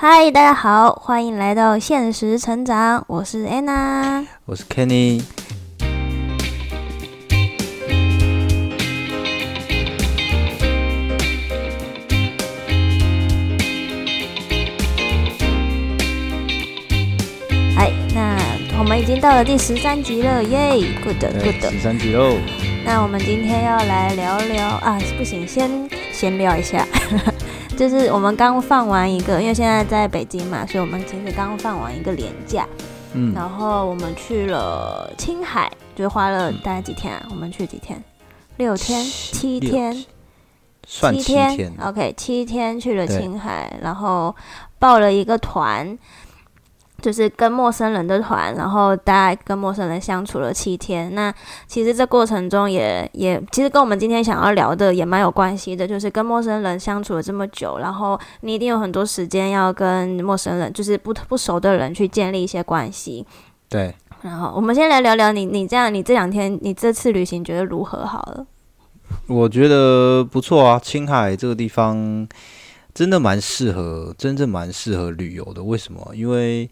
嗨，大家好，欢迎来到现实成长，我是 Anna，我是 Kenny。嗨，那我们已经到了第十三集了，耶，good good，十三集喽。那我们今天要来聊聊啊，不行，先先聊一下。就是我们刚放完一个，因为现在在北京嘛，所以我们其实刚放完一个年假，嗯，然后我们去了青海，就花了大概几天啊？我们去几天？六天？七天？七天？OK，七天去了青海，然后报了一个团。就是跟陌生人的团，然后大家跟陌生人相处了七天。那其实这过程中也也，其实跟我们今天想要聊的也蛮有关系的。就是跟陌生人相处了这么久，然后你一定有很多时间要跟陌生人，就是不不熟的人去建立一些关系。对。然后我们先来聊聊你，你这样，你这两天，你这次旅行觉得如何？好了。我觉得不错啊，青海这个地方。真的蛮适合，真正蛮适合旅游的。为什么？因为，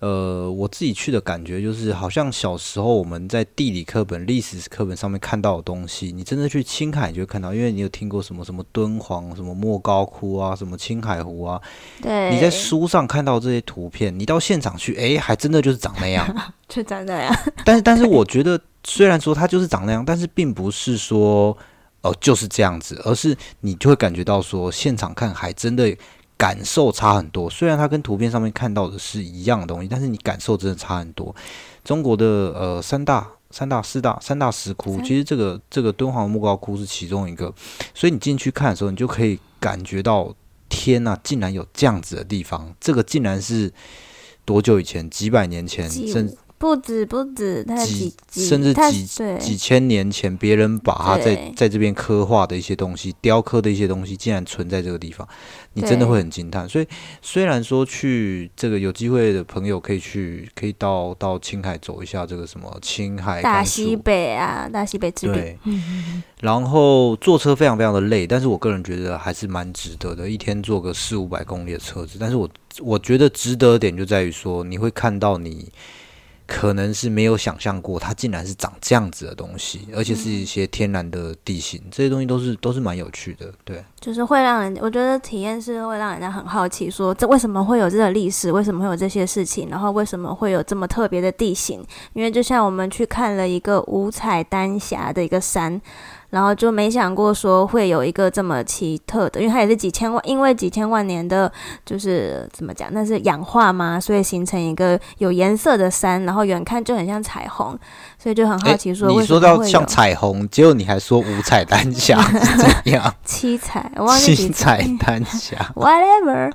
呃，我自己去的感觉就是，好像小时候我们在地理课本、历史课本上面看到的东西，你真的去青海就会看到。因为你有听过什么什么敦煌、什么莫高窟啊，什么青海湖啊。对。你在书上看到这些图片，你到现场去，哎，还真的就是长那样。就长那样。但是，但是，我觉得虽然说它就是长那样，但是并不是说。哦，就是这样子，而是你就会感觉到说，现场看还真的感受差很多。虽然它跟图片上面看到的是一样的东西，但是你感受真的差很多。中国的呃三大、三大、四大、三大石窟，其实这个这个敦煌莫高窟是其中一个，所以你进去看的时候，你就可以感觉到，天呐，竟然有这样子的地方！这个竟然是多久以前？几百年前，甚。不止不止，几甚至几几千年前，别人把它在在这边刻画的一些东西、雕刻的一些东西，竟然存在这个地方，你真的会很惊叹。所以，虽然说去这个有机会的朋友可以去，可以到到青海走一下这个什么青海大西北啊，大西北之旅。然后坐车非常非常的累，但是我个人觉得还是蛮值得的，一天坐个四五百公里的车子。但是我我觉得值得点就在于说，你会看到你。可能是没有想象过，它竟然是长这样子的东西，而且是一些天然的地形，这些东西都是都是蛮有趣的，对。就是会让人，我觉得体验是会让人家很好奇，说这为什么会有这个历史，为什么会有这些事情，然后为什么会有这么特别的地形？因为就像我们去看了一个五彩丹霞的一个山。然后就没想过说会有一个这么奇特的，因为它也是几千万，因为几千万年的，就是怎么讲，那是氧化嘛？所以形成一个有颜色的山，然后远看就很像彩虹，所以就很好奇说，你说到像彩虹，结果你还说五彩丹霞 怎样？七彩，我忘记七彩丹霞，whatever，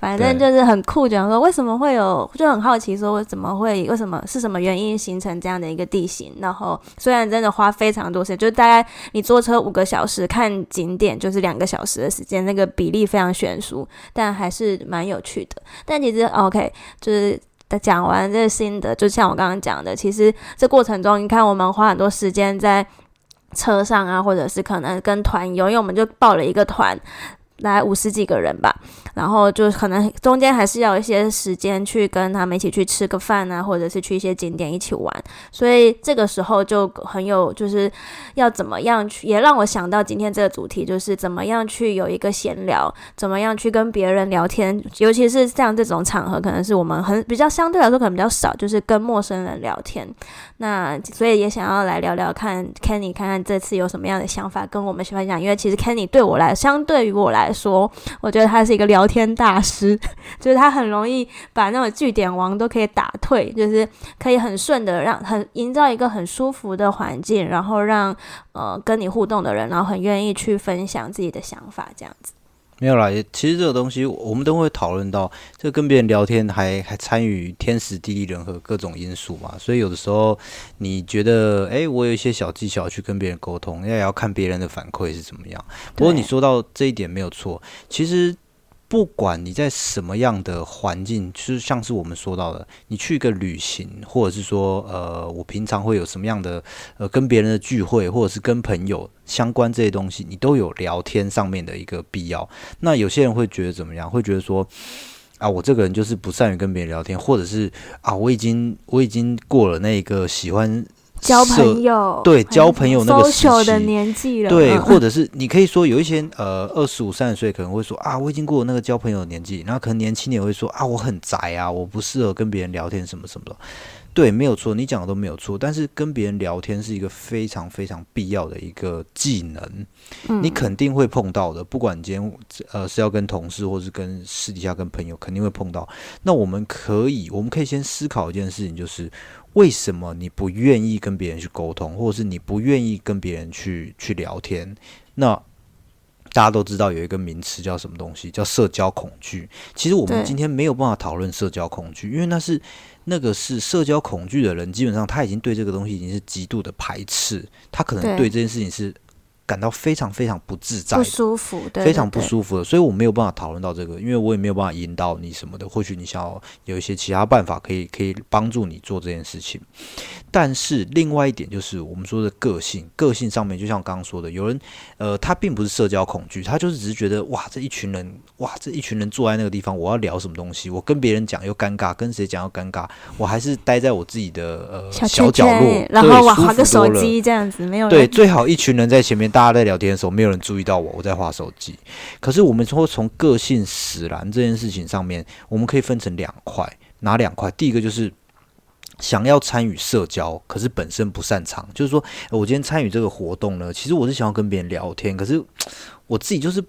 反正就是很酷，讲说为什么会有，就很好奇说为什么会，为什么是什么原因形成这样的一个地形？然后虽然真的花非常多时间，就大概。你坐车五个小时看景点就是两个小时的时间，那个比例非常悬殊，但还是蛮有趣的。但其实 OK，就是讲完这个心得，就像我刚刚讲的，其实这过程中，你看我们花很多时间在车上啊，或者是可能跟团游，因为我们就报了一个团。来五十几个人吧，然后就可能中间还是要一些时间去跟他们一起去吃个饭啊，或者是去一些景点一起玩，所以这个时候就很有就是要怎么样去，也让我想到今天这个主题，就是怎么样去有一个闲聊，怎么样去跟别人聊天，尤其是像这种场合，可能是我们很比较相对来说可能比较少，就是跟陌生人聊天。那所以也想要来聊聊看，Kenny 看看这次有什么样的想法跟我们分享，因为其实 Kenny 对我来，相对于我来。说，我觉得他是一个聊天大师，就是他很容易把那种据点王都可以打退，就是可以很顺的让很营造一个很舒服的环境，然后让呃跟你互动的人，然后很愿意去分享自己的想法，这样子。没有啦，其实这个东西我们都会讨论到，这跟别人聊天还还参与天时地利人和各种因素嘛，所以有的时候你觉得，哎，我有一些小技巧去跟别人沟通，也要看别人的反馈是怎么样。不过你说到这一点没有错，其实。不管你在什么样的环境，就是像是我们说到的，你去一个旅行，或者是说，呃，我平常会有什么样的，呃，跟别人的聚会，或者是跟朋友相关这些东西，你都有聊天上面的一个必要。那有些人会觉得怎么样？会觉得说，啊，我这个人就是不善于跟别人聊天，或者是啊，我已经我已经过了那个喜欢交朋友，对交朋友那个时期的年纪了，对，或者是你可以说有一些呃二十五三十岁可能会说啊，我已经过了那个交朋友的年纪，然后可能年轻点会说啊，我很宅啊，我不适合跟别人聊天什么什么的。对，没有错，你讲的都没有错。但是跟别人聊天是一个非常非常必要的一个技能，你肯定会碰到的。不管你今天呃是要跟同事，或是跟私底下跟朋友，肯定会碰到。那我们可以，我们可以先思考一件事情，就是为什么你不愿意跟别人去沟通，或者是你不愿意跟别人去去聊天？那大家都知道有一个名词叫什么东西，叫社交恐惧。其实我们今天没有办法讨论社交恐惧，因为那是。那个是社交恐惧的人，基本上他已经对这个东西已经是极度的排斥，他可能对这件事情是。感到非常非常不自在、不舒服，非常不舒服的，所以我没有办法讨论到这个，因为我也没有办法引导你什么的。或许你想要有一些其他办法，可以可以帮助你做这件事情。但是另外一点就是我们说的个性，个性上面就像我刚刚说的，有人呃，他并不是社交恐惧，他就是只是觉得哇，这一群人哇，这一群人坐在那个地方，我要聊什么东西？我跟别人讲又尴尬，跟谁讲又尴尬，我还是待在我自己的呃小角落，然后我划个手机这样子，没有对，最好一群人在前面大。大家在聊天的时候，没有人注意到我，我在划手机。可是我们说从个性使然这件事情上面，我们可以分成两块，哪两块？第一个就是想要参与社交，可是本身不擅长。就是说我今天参与这个活动呢，其实我是想要跟别人聊天，可是我自己就是。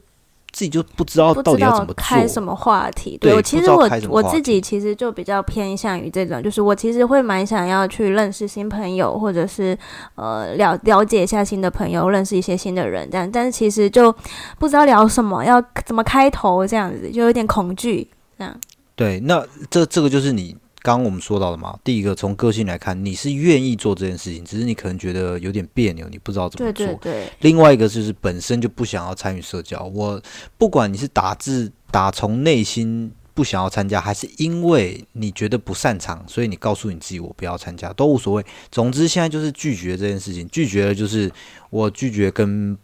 自己就不知道到底要怎么开什么话题。对我其实我我自己其实就比较偏向于这种，就是我其实会蛮想要去认识新朋友，或者是呃了了解一下新的朋友，认识一些新的人这样。但是其实就不知道聊什么，要怎么开头这样子，就有点恐惧这样。对，那这这个就是你。刚刚我们说到的嘛，第一个从个性来看，你是愿意做这件事情，只是你可能觉得有点别扭，你不知道怎么做。对对对。另外一个就是本身就不想要参与社交。我不管你是打字打从内心不想要参加，还是因为你觉得不擅长，所以你告诉你自己我不要参加，都无所谓。总之现在就是拒绝这件事情，拒绝了就是我拒绝跟。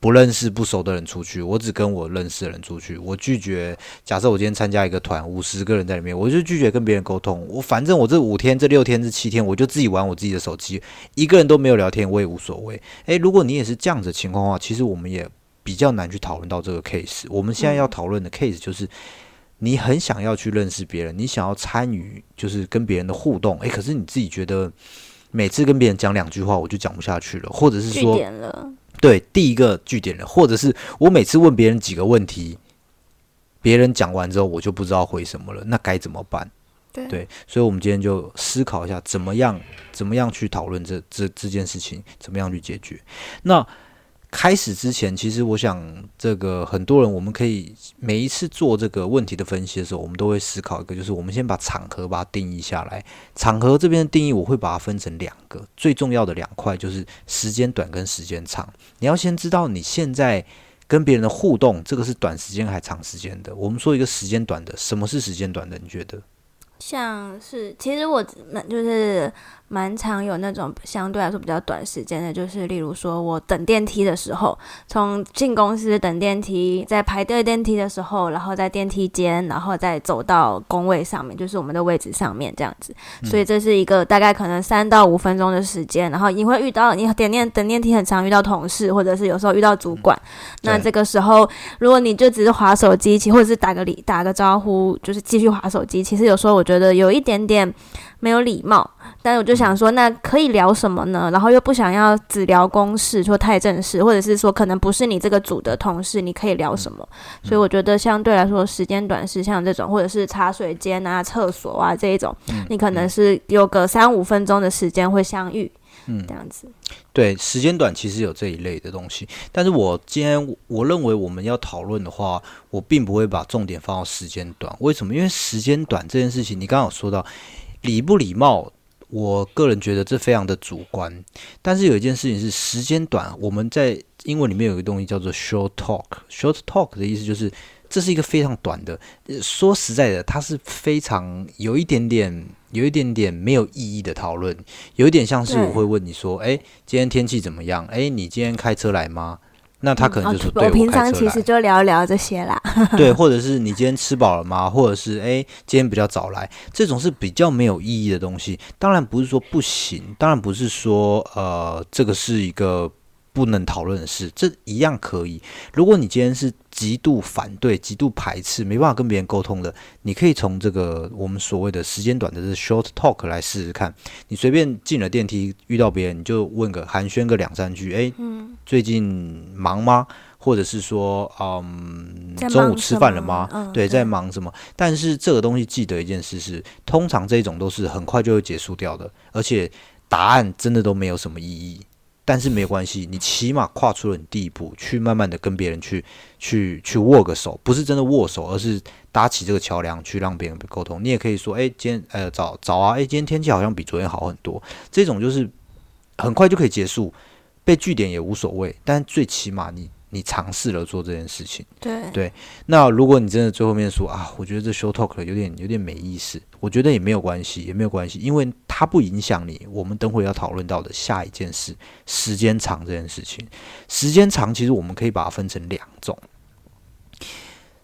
不认识不熟的人出去，我只跟我认识的人出去。我拒绝。假设我今天参加一个团，五十个人在里面，我就拒绝跟别人沟通。我反正我这五天、这六天、这七天，我就自己玩我自己的手机，一个人都没有聊天，我也无所谓。诶，如果你也是这样子情况的话，其实我们也比较难去讨论到这个 case。我们现在要讨论的 case 就是，你很想要去认识别人，你想要参与，就是跟别人的互动。诶，可是你自己觉得每次跟别人讲两句话，我就讲不下去了，或者是说。对，第一个据点了，或者是我每次问别人几个问题，别人讲完之后，我就不知道回什么了，那该怎么办？对，所以，我们今天就思考一下，怎么样，怎么样去讨论这这这件事情，怎么样去解决？那。开始之前，其实我想，这个很多人，我们可以每一次做这个问题的分析的时候，我们都会思考一个，就是我们先把场合把它定义下来。场合这边的定义，我会把它分成两个最重要的两块，就是时间短跟时间长。你要先知道你现在跟别人的互动，这个是短时间还长时间的。我们说一个时间短的，什么是时间短的？你觉得？像是，其实我就是。蛮常有那种相对来说比较短时间的，就是例如说我等电梯的时候，从进公司等电梯，在排队电梯的时候，然后在电梯间，然后再走到工位上面，就是我们的位置上面这样子。所以这是一个大概可能三到五分钟的时间，然后你会遇到你点电等电梯很常遇到同事，或者是有时候遇到主管。那这个时候，如果你就只是划手机，其或者是打个礼打个招呼，就是继续划手机，其实有时候我觉得有一点点。没有礼貌，但是我就想说，那可以聊什么呢？然后又不想要只聊公事，说太正式，或者是说可能不是你这个组的同事，你可以聊什么？所以我觉得相对来说时间短是像这种，或者是茶水间啊、厕所啊这一种，你可能是有个三五分钟的时间会相遇，嗯，这样子。对，时间短其实有这一类的东西，但是我今天我认为我们要讨论的话，我并不会把重点放到时间短。为什么？因为时间短这件事情，你刚刚有说到。礼不礼貌，我个人觉得这非常的主观。但是有一件事情是时间短，我们在英文里面有一个东西叫做 short talk。short talk 的意思就是这是一个非常短的。说实在的，它是非常有一点点、有一点点没有意义的讨论，有一点像是我会问你说：“哎，今天天气怎么样？哎，你今天开车来吗？那他可能就是对我平常其实就聊聊这些啦。对，或者是你今天吃饱了吗？或者是诶，今天比较早来，这种是比较没有意义的东西。当然不是说不行，当然不是说呃，这个是一个不能讨论的事，这一样可以。如果你今天是极度反对、极度排斥，没办法跟别人沟通的，你可以从这个我们所谓的时间短的这 short talk 来试试看。你随便进了电梯遇到别人，你就问个寒暄个两三句，诶，嗯，最近忙吗？或者是说，嗯，中午吃饭了吗？对在忙什么？但是这个东西记得一件事是，通常这种都是很快就会结束掉的，而且答案真的都没有什么意义。但是没有关系，你起码跨出了你第一步，去慢慢的跟别人去去去握个手，不是真的握手，而是搭起这个桥梁去让别人沟通。你也可以说，哎、今天呃早早啊，哎、今天天气好像比昨天好很多。这种就是很快就可以结束，被据点也无所谓，但最起码你你尝试了做这件事情。对对那如果你真的最后面说啊，我觉得这 show talk 有点有点没意思，我觉得也没有关系，也没有关系，因为它不影响你。我们等会要讨论到的下一件事，时间长这件事情，时间长其实我们可以把它分成两种。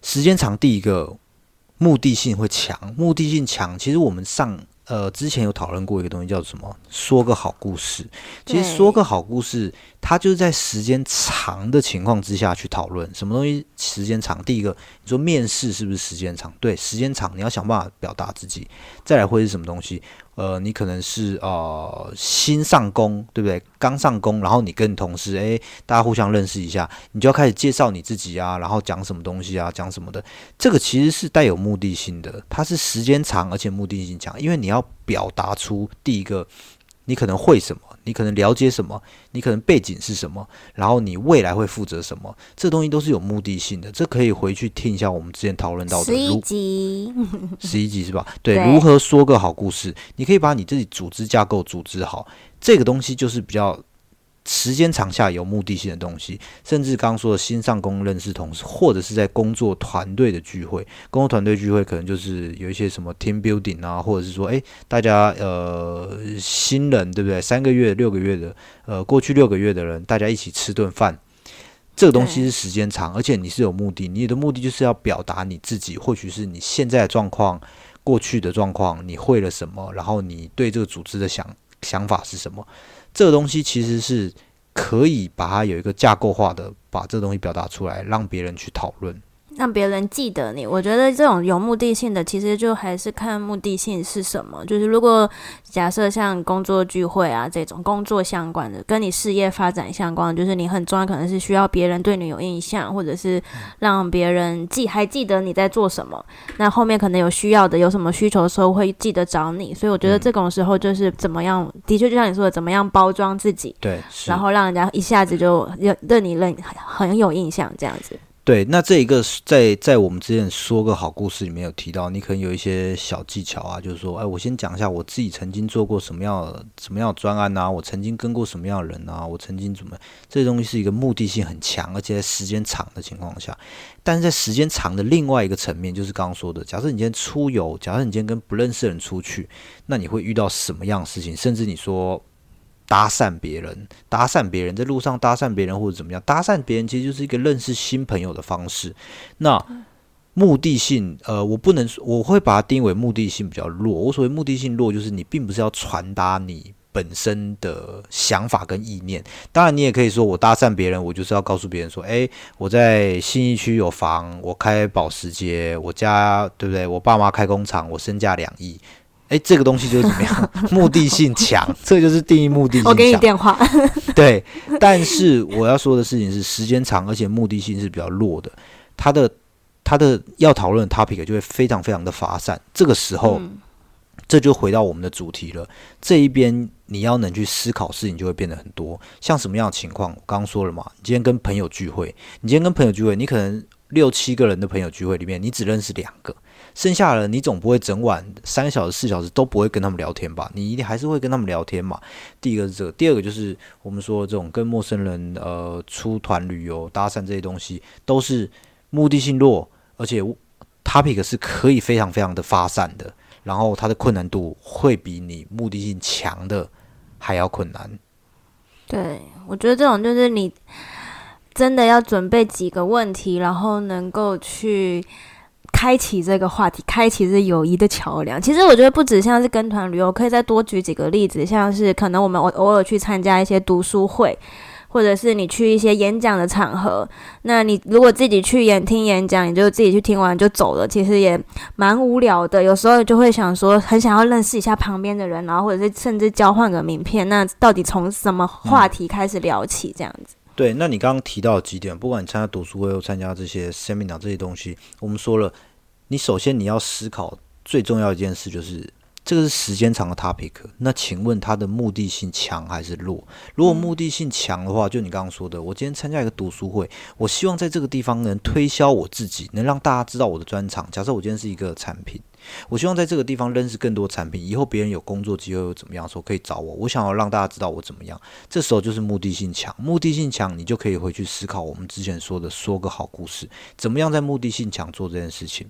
时间长，第一个目的性会强，目的性强，其实我们上呃之前有讨论过一个东西叫做什么？说个好故事。其实说个好故事，它就是在时间长的情况之下去讨论什么东西时间长。第一个，你说面试是不是时间长？对，时间长，你要想办法表达自己。再来会是什么东西？呃，你可能是呃新上工，对不对？刚上工，然后你跟同事，诶，大家互相认识一下，你就要开始介绍你自己啊，然后讲什么东西啊，讲什么的。这个其实是带有目的性的，它是时间长而且目的性强，因为你要表达出第一个你可能会什么，你可能了解什么，你可能背景是什么，然后你未来会负责什么，这东西都是有目的性的。这可以回去听一下我们之前讨论到的十一如集，十一集是吧？对，对如何说个好故事？你可以把你自己组织架构组织好，这个东西就是比较时间长下有目的性的东西。甚至刚刚说的新上工认识同事，或者是在工作团队的聚会，工作团队聚会可能就是有一些什么 team building 啊，或者是说，诶，大家呃新人对不对？三个月、六个月的，呃，过去六个月的人，大家一起吃顿饭。这个东西是时间长，而且你是有目的，你的目的就是要表达你自己，或许是你现在的状况、过去的状况，你会了什么，然后你对这个组织的想想法是什么。这个东西其实是可以把它有一个架构化的，把这个东西表达出来，让别人去讨论。让别人记得你。我觉得这种有目的性的，其实就还是看目的性是什么。就是如果假设像工作聚会啊这种工作相关的，跟你事业发展相关的，就是你很重要，可能是需要别人对你有印象，或者是让别人记还记得你在做什么。那后面可能有需要的，有什么需求的时候会记得找你。所以我觉得嗯这种时候就是怎么样，的确就像你说的，怎么样包装自己。对，然后让人家一下子就认对你认很有印象，这样子。对，那这一个是在在我们之前说个好故事里面有提到，你可能有一些小技巧啊，就是说，哎，我先讲一下我自己曾经做过什么样什么样的专案啊，我曾经跟过什么样的人啊，我曾经怎么，这东西是一个目的性很强，而且在时间长的情况下，但是在时间长的另外一个层面，就是刚刚说的，假设你今天出游，假设你今天跟不认识的人出去，那你会遇到什么样的事情？甚至你说。搭讪别人，搭讪别人，在路上搭讪别人或者怎么样，搭讪别人其实就是一个认识新朋友的方式。那目的性，呃，我不能说，我会把它定义为目的性比较弱。我所谓目的性弱，就是你并不是要传达你本身的想法跟意念。当然，你也可以说我搭讪别人，我就是要告诉别人说，诶，我在新义区有房，我开保时捷，我家对不对？我爸妈开工厂，我身价两亿。诶，这个东西就是怎么样？目的性强，这就是定义目的性强。我给你电话，对，但是我要说的事情是，时间长，而且目的性是比较弱的，它的它的要讨论的 topic 就会非常非常的发散。这个时候，嗯这就回到我们的主题了。这一边你要能去思考事情，就会变得很多。像什么样的情况？我刚刚说了嘛，你今天跟朋友聚会，你今天跟朋友聚会，你可能六七个人的朋友聚会里面，你只认识两个。剩下的人，你总不会整晚三小时、四小时都不会跟他们聊天吧？你一定还是会跟他们聊天嘛。第一个是这个，第二个就是我们说这种跟陌生人呃出团旅游、搭讪这些东西，都是目的性弱，而且 topic 是可以非常非常的发散的，然后它的困难度会比你目的性强的还要困难。对我觉得这种就是你真的要准备几个问题，然后能够去开启这个话题，开启这友谊的桥梁。其实我觉得不止像是跟团旅游，可以再多举几个例子，像是可能我们偶偶尔去参加一些读书会。或者是你去一些演讲的场合，那你如果自己去演听演讲，你就自己去听完就走了，其实也蛮无聊的。有时候就会想说，很想要认识一下旁边的人，然后或者是甚至交换个名片。那到底从什么话题开始聊起？这样子？对，那你刚刚提到几点，不管你参加读书会或参加这些 seminar 这些东西，我们说了，你首先你要思考最重要一件事就是。这个是时间长的 topic，那请问它的目的性强还是弱？如果目的性强的话，就你刚刚说的，我今天参加一个读书会，我希望在这个地方能推销我自己，能让大家知道我的专长。假设我今天是一个产品，我希望在这个地方认识更多产品，以后别人有工作机会又怎么样，说可以找我。我想要让大家知道我怎么样，这时候就是目的性强。目的性强，你就可以回去思考我们之前说的说个好故事，怎么样在目的性强做这件事情。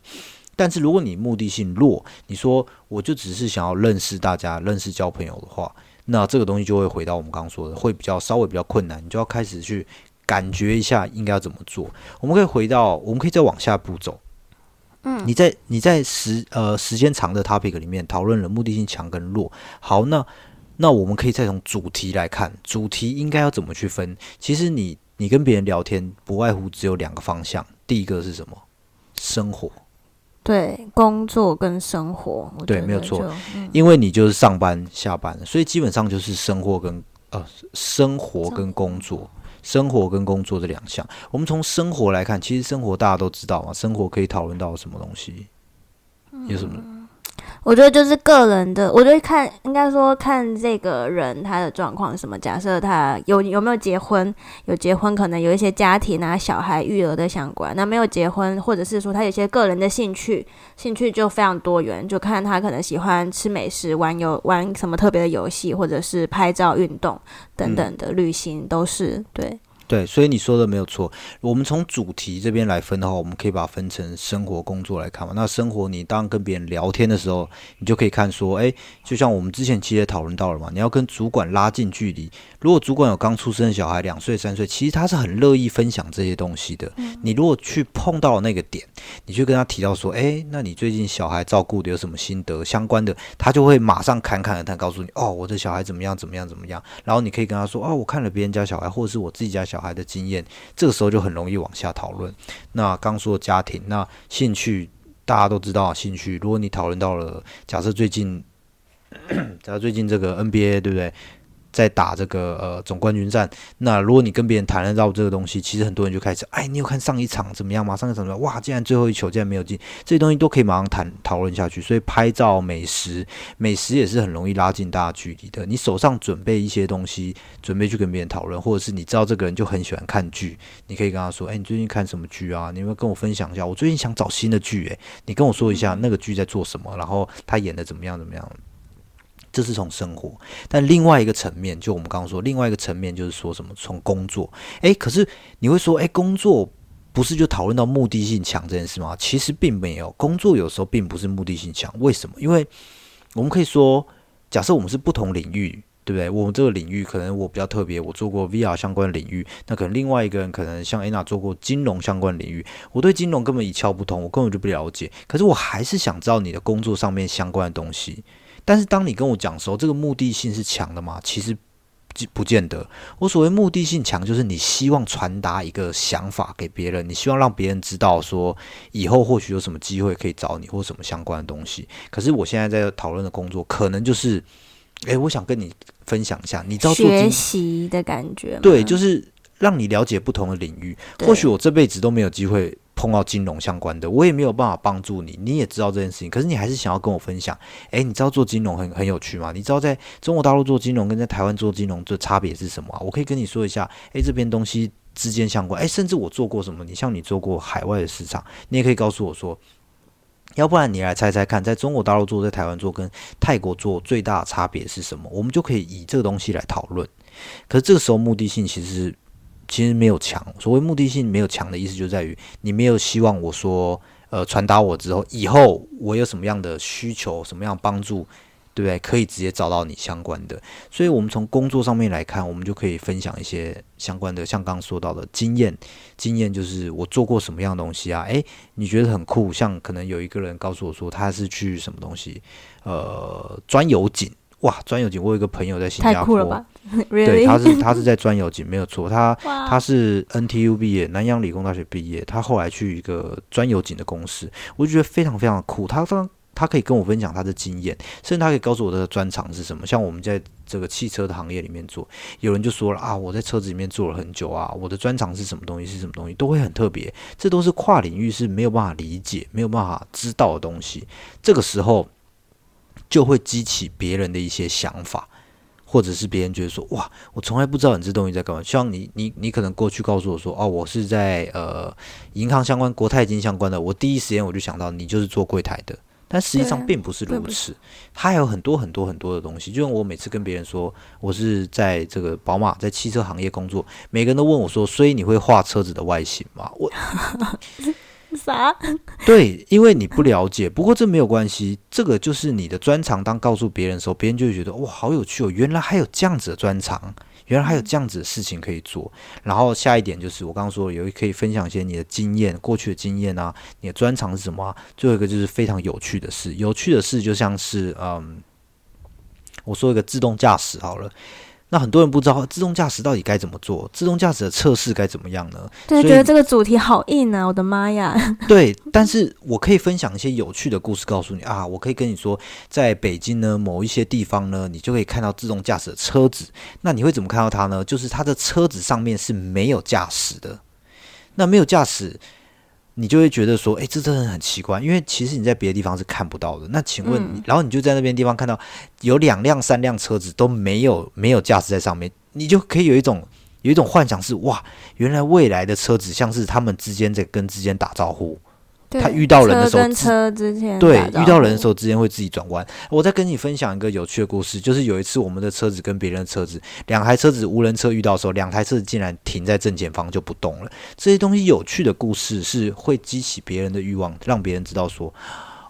但是如果你目的性弱，你说我就只是想要认识大家、认识交朋友的话，那这个东西就会回到我们刚刚说的，会比较稍微比较困难。你就要开始去感觉一下应该要怎么做。我们可以回到，我们可以再往下步骤。嗯，你在你在时呃时间长的 topic 里面讨论了目的性强跟弱。好，那那我们可以再从主题来看，主题应该要怎么去分？其实你你跟别人聊天，不外乎只有两个方向。第一个是什么？生活。对，工作跟生活，对，没有错，因为你就是上班下班，所以基本上就是生活跟呃生活跟工作，生活跟工作这两项。我们从生活来看，其实生活大家都知道嘛，生活可以讨论到什么东西，有什么？我觉得就是个人的，我觉得看应该说看这个人他的状况什么。假设他有有没有结婚，有结婚可能有一些家庭啊、小孩、育儿的相关。那没有结婚，或者是说他有些个人的兴趣，兴趣就非常多元，就看他可能喜欢吃美食、玩游、玩什么特别的游戏，或者是拍照、运动等等的旅行都是对。对，所以你说的没有错。我们从主题这边来分的话，我们可以把它分成生活、工作来看嘛。那生活，你当跟别人聊天的时候，你就可以看说，哎，就像我们之前其实也讨论到了嘛，你要跟主管拉近距离。如果主管有刚出生的小孩，两岁、三岁，其实他是很乐意分享这些东西的。你如果去碰到那个点，你去跟他提到说，哎，那你最近小孩照顾的有什么心得相关的，他就会马上侃侃而谈，告诉你，哦，我的小孩怎么样，怎么样，怎么样。然后你可以跟他说，哦，我看了别人家小孩，或者是我自己家小。孩小孩的经验，这个时候就很容易往下讨论。那刚说家庭，那兴趣大家都知道，兴趣。如果你讨论到了，假设最近，假设最近这个 NBA，对不对？在打这个呃总冠军战，那如果你跟别人谈论到这个东西，其实很多人就开始，哎，你有看上一场怎么样吗？上一场怎么样？哇，竟然最后一球竟然没有进，这些东西都可以马上谈讨论下去。所以拍照、美食、美食也是很容易拉近大家距离的。你手上准备一些东西，准备去跟别人讨论，或者是你知道这个人就很喜欢看剧，你可以跟他说，哎，你最近看什么剧啊？你有没有跟我分享一下？我最近想找新的剧，哎，你跟我说一下那个剧在做什么，然后他演的怎么样怎么样。这是从生活，但另外一个层面，就我们刚刚说，另外一个层面就是说什么从工作。诶，可是你会说，诶，工作不是就讨论到目的性强这件事吗？其实并没有，工作有时候并不是目的性强。为什么？因为我们可以说，假设我们是不同领域，对不对？我们这个领域可能我比较特别，我做过 VR 相关领域，那可能另外一个人可能像 Anna 做过金融相关领域，我对金融根本一窍不通，我根本就不了解。可是我还是想知道你的工作上面相关的东西。但是当你跟我讲时候，这个目的性是强的吗？其实不见得。我所谓目的性强，就是你希望传达一个想法给别人，你希望让别人知道说以后或许有什么机会可以找你，或什么相关的东西。可是我现在在讨论的工作，可能就是，诶，我想跟你分享一下，你知道学习的感觉，对，就是让你了解不同的领域。或许我这辈子都没有机会。碰到金融相关的，我也没有办法帮助你。你也知道这件事情，可是你还是想要跟我分享。诶，你知道做金融很很有趣吗？你知道在中国大陆做金融跟在台湾做金融的差别是什么啊？我可以跟你说一下。诶，这边东西之间相关。诶，甚至我做过什么？你像你做过海外的市场，你也可以告诉我说。要不然你来猜猜看，在中国大陆做，在台湾做，跟泰国做最大的差别是什么？我们就可以以这个东西来讨论。可是这个时候目的性其实。其实没有强，所谓目的性没有强的意思就在于你没有希望我说，呃，传达我之后，以后我有什么样的需求，什么样帮助，对不对？可以直接找到你相关的。所以，我们从工作上面来看，我们就可以分享一些相关的，像刚刚说到的经验。经验就是我做过什么样的东西啊？诶，你觉得很酷？像可能有一个人告诉我说，他是去什么东西？呃，钻油井。哇，专有井！我有一个朋友在新加坡，对，他是他是在专有井，没有错。他 他是 NTU 毕业，南洋理工大学毕业。他后来去一个专有井的公司，我就觉得非常非常的酷。他他他可以跟我分享他的经验，甚至他可以告诉我的专长是什么。像我们在这个汽车的行业里面做，有人就说了啊，我在车子里面做了很久啊，我的专长是什么东西是什么东西，都会很特别。这都是跨领域是没有办法理解、没有办法知道的东西。这个时候。就会激起别人的一些想法，或者是别人觉得说：“哇，我从来不知道你这东西在干嘛。”像你，你，你可能过去告诉我说：“哦，我是在呃银行相关、国泰金相关的。”我第一时间我就想到你就是做柜台的，但实际上并不是如此。它还有很多很多很多的东西。就像我每次跟别人说我是在这个宝马在汽车行业工作，每个人都问我说：“所以你会画车子的外形吗？”我。啥？对，因为你不了解。不过这没有关系，这个就是你的专长。当告诉别人的时候，别人就会觉得哇，好有趣哦！原来还有这样子的专长，原来还有这样子的事情可以做。然后下一点就是我刚刚说有可以分享一些你的经验，过去的经验啊，你的专长是什么啊？最后一个就是非常有趣的事，有趣的事就像是嗯，我说一个自动驾驶好了。那很多人不知道自动驾驶到底该怎么做，自动驾驶的测试该怎么样呢？对，觉得这个主题好硬啊！我的妈呀！对，但是我可以分享一些有趣的故事，告诉你啊，我可以跟你说，在北京呢，某一些地方呢，你就可以看到自动驾驶的车子。那你会怎么看到它呢？就是它的车子上面是没有驾驶的。那没有驾驶。你就会觉得说，哎，这真的很奇怪，因为其实你在别的地方是看不到的。那请问，然后你就在那边地方看到有两辆、三辆车子都没有没有驾驶在上面，你就可以有一种有一种幻想是，哇，原来未来的车子像是他们之间在跟之间打招呼。他遇到人的时候，车之前对遇到人的时候之间会自己转弯。我再跟你分享一个有趣的故事，就是有一次我们的车子跟别人的车子，两台车子无人车遇到的时候，两台车子竟然停在正前方就不动了。这些东西有趣的故事是会激起别人的欲望，让别人知道说，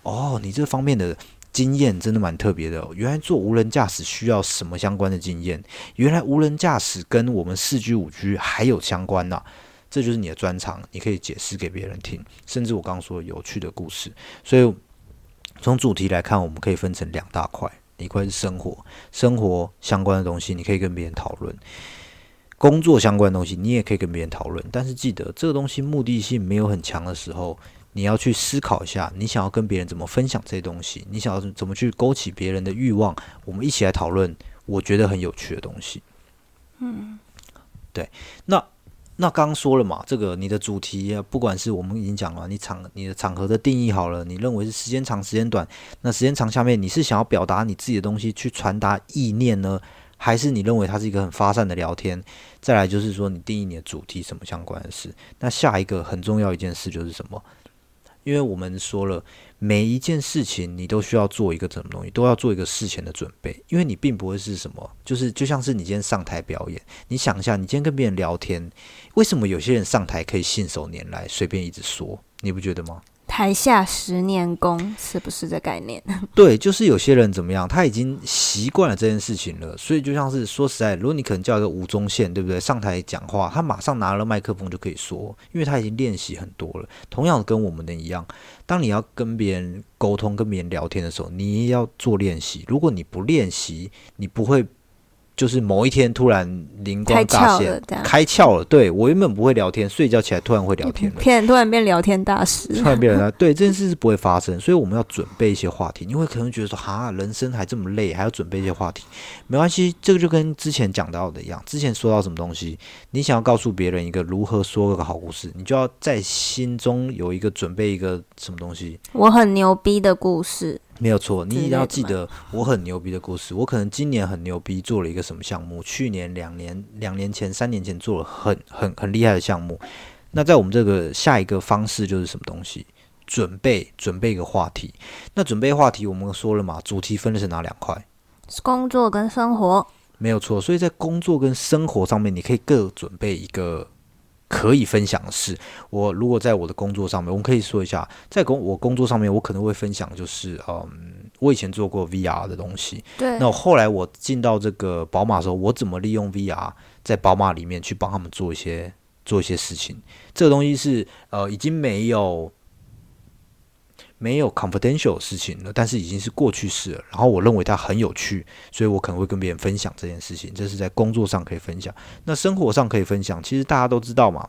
哦，你这方面的经验真的蛮特别的。原来做无人驾驶需要什么相关的经验？原来无人驾驶跟我们四 G、五 G 还有相关呢。这就是你的专长，你可以解释给别人听，甚至我刚刚说有趣的故事。所以从主题来看，我们可以分成两大块，一块是生活，生活相关的东西，你可以跟别人讨论；工作相关的东西，你也可以跟别人讨论。但是记得，这个东西目的性没有很强的时候，你要去思考一下，你想要跟别人怎么分享这些东西，你想要怎么去勾起别人的欲望，我们一起来讨论，我觉得很有趣的东西。嗯，对，那。那刚刚说了嘛，这个你的主题，不管是我们已经讲了，你场你的场合的定义好了，你认为是时间长时间短，那时间长下面你是想要表达你自己的东西去传达意念呢，还是你认为它是一个很发散的聊天？再来就是说你定义你的主题什么相关的事？那下一个很重要一件事就是什么？因为我们说了。每一件事情你都需要做一个什么东西，都要做一个事前的准备，因为你并不会是什么，就是就像是你今天上台表演，你想一下，你今天跟别人聊天，为什么有些人上台可以信手拈来，随便一直说，你不觉得吗？台下十年功，是不是这概念？对，就是有些人怎么样，他已经习惯了这件事情了，所以就像是说实在，如果你可能叫一个吴宗宪，对不对？上台讲话，他马上拿了麦克风就可以说，因为他已经练习很多了。同样跟我们的一样，当你要跟别人沟通、跟别人聊天的时候，你要做练习。如果你不练习，你不会。就是某一天突然灵光乍现，开窍了。对我原本不会聊天，睡觉起来突然会聊天了。突然变聊天大师，突然变成对这件事是不会发生，所以我们要准备一些话题。你会可能觉得说，哈，人生还这么累，还要准备一些话题，没关系，这个就跟之前讲到的一样。之前说到什么东西，你想要告诉别人一个如何说个好故事，你就要在心中有一个准备一个什么东西。我很牛逼的故事。没有错，你一定要记得我很牛逼的故事。我可能今年很牛逼，做了一个什么项目？去年、两年、两年前、三年前做了很很很厉害的项目。那在我们这个下一个方式就是什么东西？准备准备一个话题。那准备话题，我们说了嘛？主题分的是哪两块？工作跟生活。没有错，所以在工作跟生活上面，你可以各准备一个。可以分享的是，我如果在我的工作上面，我们可以说一下，在工我工作上面，我可能会分享就是，嗯，我以前做过 VR 的东西，对，那后来我进到这个宝马的时候，我怎么利用 VR 在宝马里面去帮他们做一些做一些事情？这个东西是呃已经没有没有 confidential 的事情了，但是已经是过去式了。然后我认为它很有趣，所以我可能会跟别人分享这件事情。这是在工作上可以分享，那生活上可以分享。其实大家都知道嘛，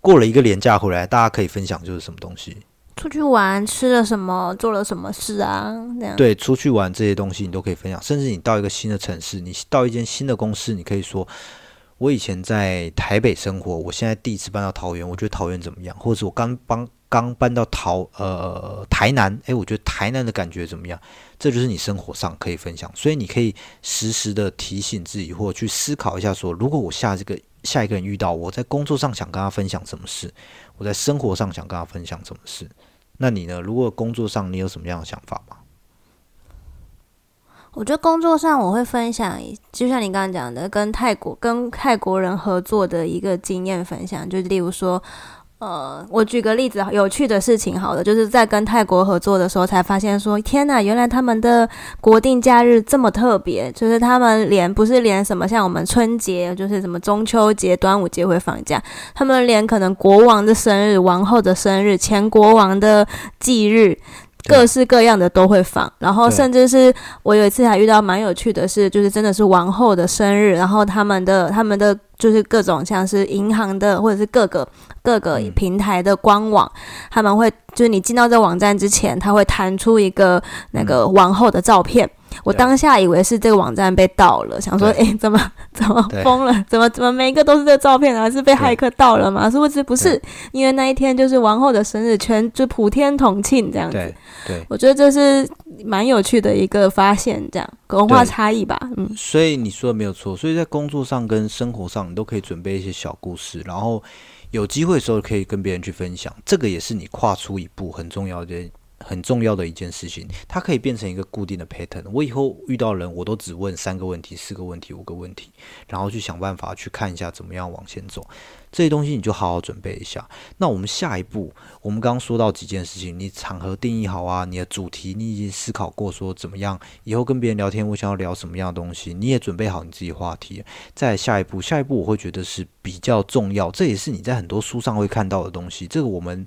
过了一个年假回来，大家可以分享就是什么东西。出去玩吃了什么，做了什么事啊？这样对，出去玩这些东西你都可以分享，甚至你到一个新的城市，你到一间新的公司，你可以说，我以前在台北生活，我现在第一次搬到桃园，我觉得桃园怎么样？或者是我刚搬刚搬到桃呃台南，诶，我觉得台南的感觉怎么样？这就是你生活上可以分享，所以你可以实时的提醒自己，或去思考一下，说如果我下这个下一个人遇到我在工作上想跟他分享什么事，我在生活上想跟他分享什么事。那你呢？如果工作上你有什么样的想法吗？我觉得工作上我会分享，就像你刚刚讲的，跟泰国跟泰国人合作的一个经验分享，就例如说。呃，我举个例子，有趣的事情，好了，就是在跟泰国合作的时候，才发现说，天呐，原来他们的国定假日这么特别，就是他们连不是连什么像我们春节，就是什么中秋节、端午节会放假，他们连可能国王的生日、王后的生日、前国王的忌日。各式各样的都会放，然后甚至是我有一次还遇到蛮有趣的是，就是真的是王后的生日，然后他们的他们的就是各种像是银行的或者是各个各个平台的官网，他们会就是你进到这网站之前，他会弹出一个那个王后的照片。我当下以为是这个网站被盗了，想说，哎，怎么怎么疯了？怎么怎么每一个都是这照片啊？是被骇客盗了吗？是不是不是？因为那一天就是王后的生日，全就普天同庆这样子。对，我觉得这是蛮有趣的一个发现，这样文化差异吧。嗯，所以你说的没有错。所以在工作上跟生活上，你都可以准备一些小故事，然后有机会的时候可以跟别人去分享。这个也是你跨出一步很重要的。很重要的一件事情，它可以变成一个固定的 pattern。我以后遇到人，我都只问三个问题、四个问题、五个问题，然后去想办法去看一下怎么样往前走。这些东西你就好好准备一下。那我们下一步，我们刚刚说到几件事情，你场合定义好啊，你的主题你已经思考过，说怎么样以后跟别人聊天，我想要聊什么样的东西，你也准备好你自己话题。在下一步，下一步我会觉得是比较重要，这也是你在很多书上会看到的东西。这个我们。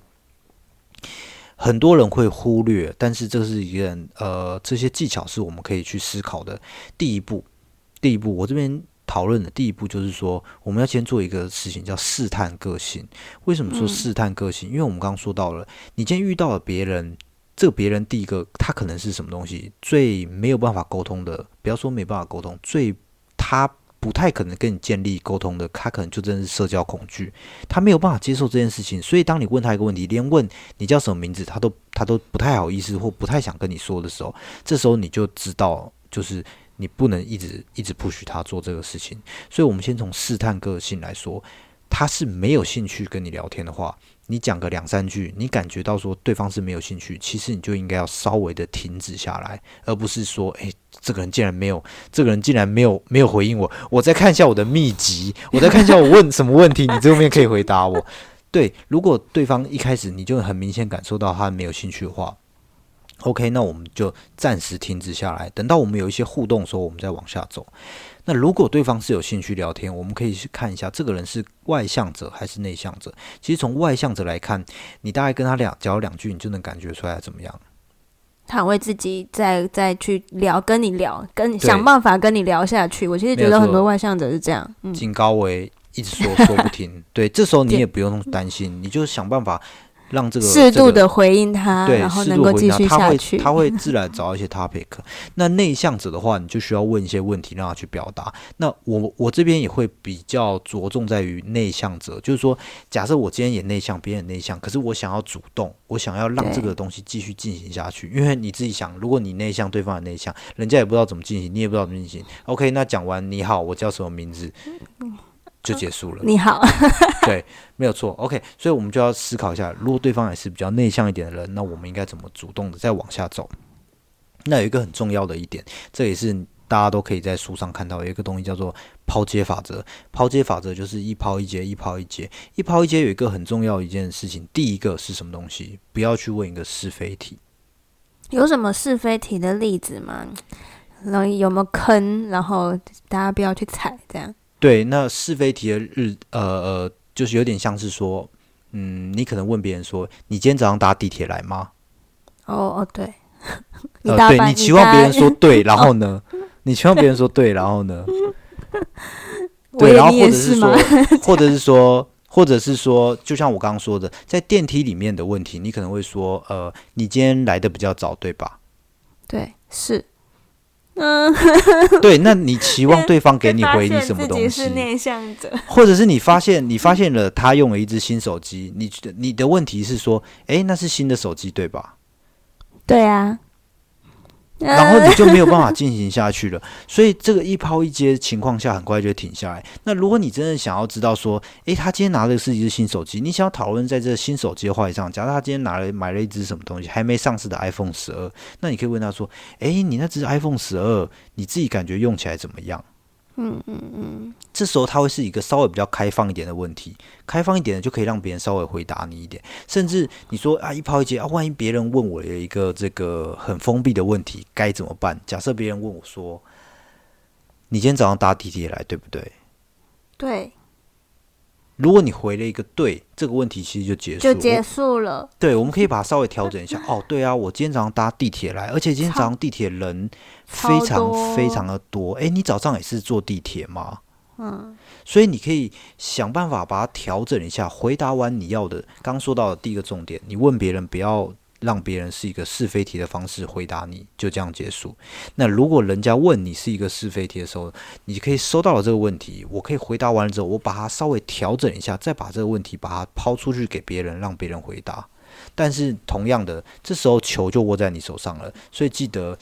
很多人会忽略，但是这是一个呃，这些技巧是我们可以去思考的。第一步，第一步，我这边讨论的第一步就是说，我们要先做一个事情，叫试探个性。为什么说试探个性？因为我们刚刚说到了，你今天遇到了别人，这个别人第一个他可能是什么东西？最没有办法沟通的，不要说没办法沟通，最他。不太可能跟你建立沟通的，他可能就真的是社交恐惧，他没有办法接受这件事情。所以，当你问他一个问题，连问你叫什么名字，他都他都不太好意思或不太想跟你说的时候，这时候你就知道，就是你不能一直一直不许他做这个事情。所以，我们先从试探个性来说，他是没有兴趣跟你聊天的话。你讲个两三句，你感觉到说对方是没有兴趣，其实你就应该要稍微的停止下来，而不是说，诶，这个人竟然没有，这个人竟然没有没有回应我，我再看一下我的秘籍，我再看一下我问 什么问题，你这后面可以回答我。对，如果对方一开始你就很明显感受到他没有兴趣的话，OK，那我们就暂时停止下来，等到我们有一些互动的时候，我们再往下走。那如果对方是有兴趣聊天，我们可以去看一下这个人是外向者还是内向者。其实从外向者来看，你大概跟他两讲两句，你就能感觉出来怎么样。他会自己再再去聊，跟你聊，跟想办法跟你聊下去。我其实觉得很多外向者是这样，嗯，高维一直说说不停。对，这时候你也不用担心，你就想办法。让这个适度的回应他，然后能够继续下去。他会自然找一些 topic。那内向者的话，你就需要问一些问题让他去表达。那我我这边也会比较着重在于内向者，就是说，假设我今天也内向，别人内向，可是我想要主动，我想要让这个东西继续进行下去。因为你自己想，如果你内向，对方也内向，人家也不知道怎么进行，你也不知道怎么进行。OK，那讲完你好，我叫什么名字？就结束了。你好，对，没有错。OK，所以我们就要思考一下，如果对方也是比较内向一点的人，那我们应该怎么主动的再往下走？那有一个很重要的一点，这也是大家都可以在书上看到，有一个东西叫做抛接法则。抛接法则就是一抛一接，一抛一接，一抛一接有一个很重要一件事情，第一个是什么东西？不要去问一个是非题。有什么是非题的例子吗？然后有没有坑？然后大家不要去踩，这样。对，那是非题的日，呃呃，就是有点像是说，嗯，你可能问别人说，你今天早上搭地铁来吗？哦哦，对。呃，对你期望别人说 对，然后呢？你期望别人说对，然后呢？对，然后或者是说，或者是说，或者是说，就像我刚刚说的，在电梯里面的问题，你可能会说，呃，你今天来的比较早，对吧？对，是。嗯，对，那你期望对方给你回你什么东西？是内向者，或者是你发现你发现了他用了一只新手机，你你的问题是说，哎，那是新的手机对吧？对啊。然后你就没有办法进行下去了，所以这个一抛一接情况下，很快就停下来。那如果你真的想要知道说，诶，他今天拿的是一只新手机，你想要讨论在这新手机的话题上，假如他今天拿了买了一只什么东西，还没上市的 iPhone 十二，那你可以问他说，诶，你那只 iPhone 十二，你自己感觉用起来怎么样？嗯嗯嗯，这时候他会是一个稍微比较开放一点的问题，开放一点的就可以让别人稍微回答你一点，甚至你说啊一抛一接啊，万一别人问我有一个这个很封闭的问题该怎么办？假设别人问我说，你今天早上搭地铁来对不对？对。如果你回了一个对，这个问题其实就结束，就结束了。对，我们可以把它稍微调整一下。哦，对啊，我今天早上搭地铁来，而且今天早上地铁人非常非常的多。哎，你早上也是坐地铁吗？嗯，所以你可以想办法把它调整一下。回答完你要的，刚说到的第一个重点，你问别人不要。让别人是一个是非题的方式回答你，就这样结束。那如果人家问你是一个是非题的时候，你可以收到了这个问题，我可以回答完了之后，我把它稍微调整一下，再把这个问题把它抛出去给别人，让别人回答。但是同样的，这时候球就握在你手上了，所以记得，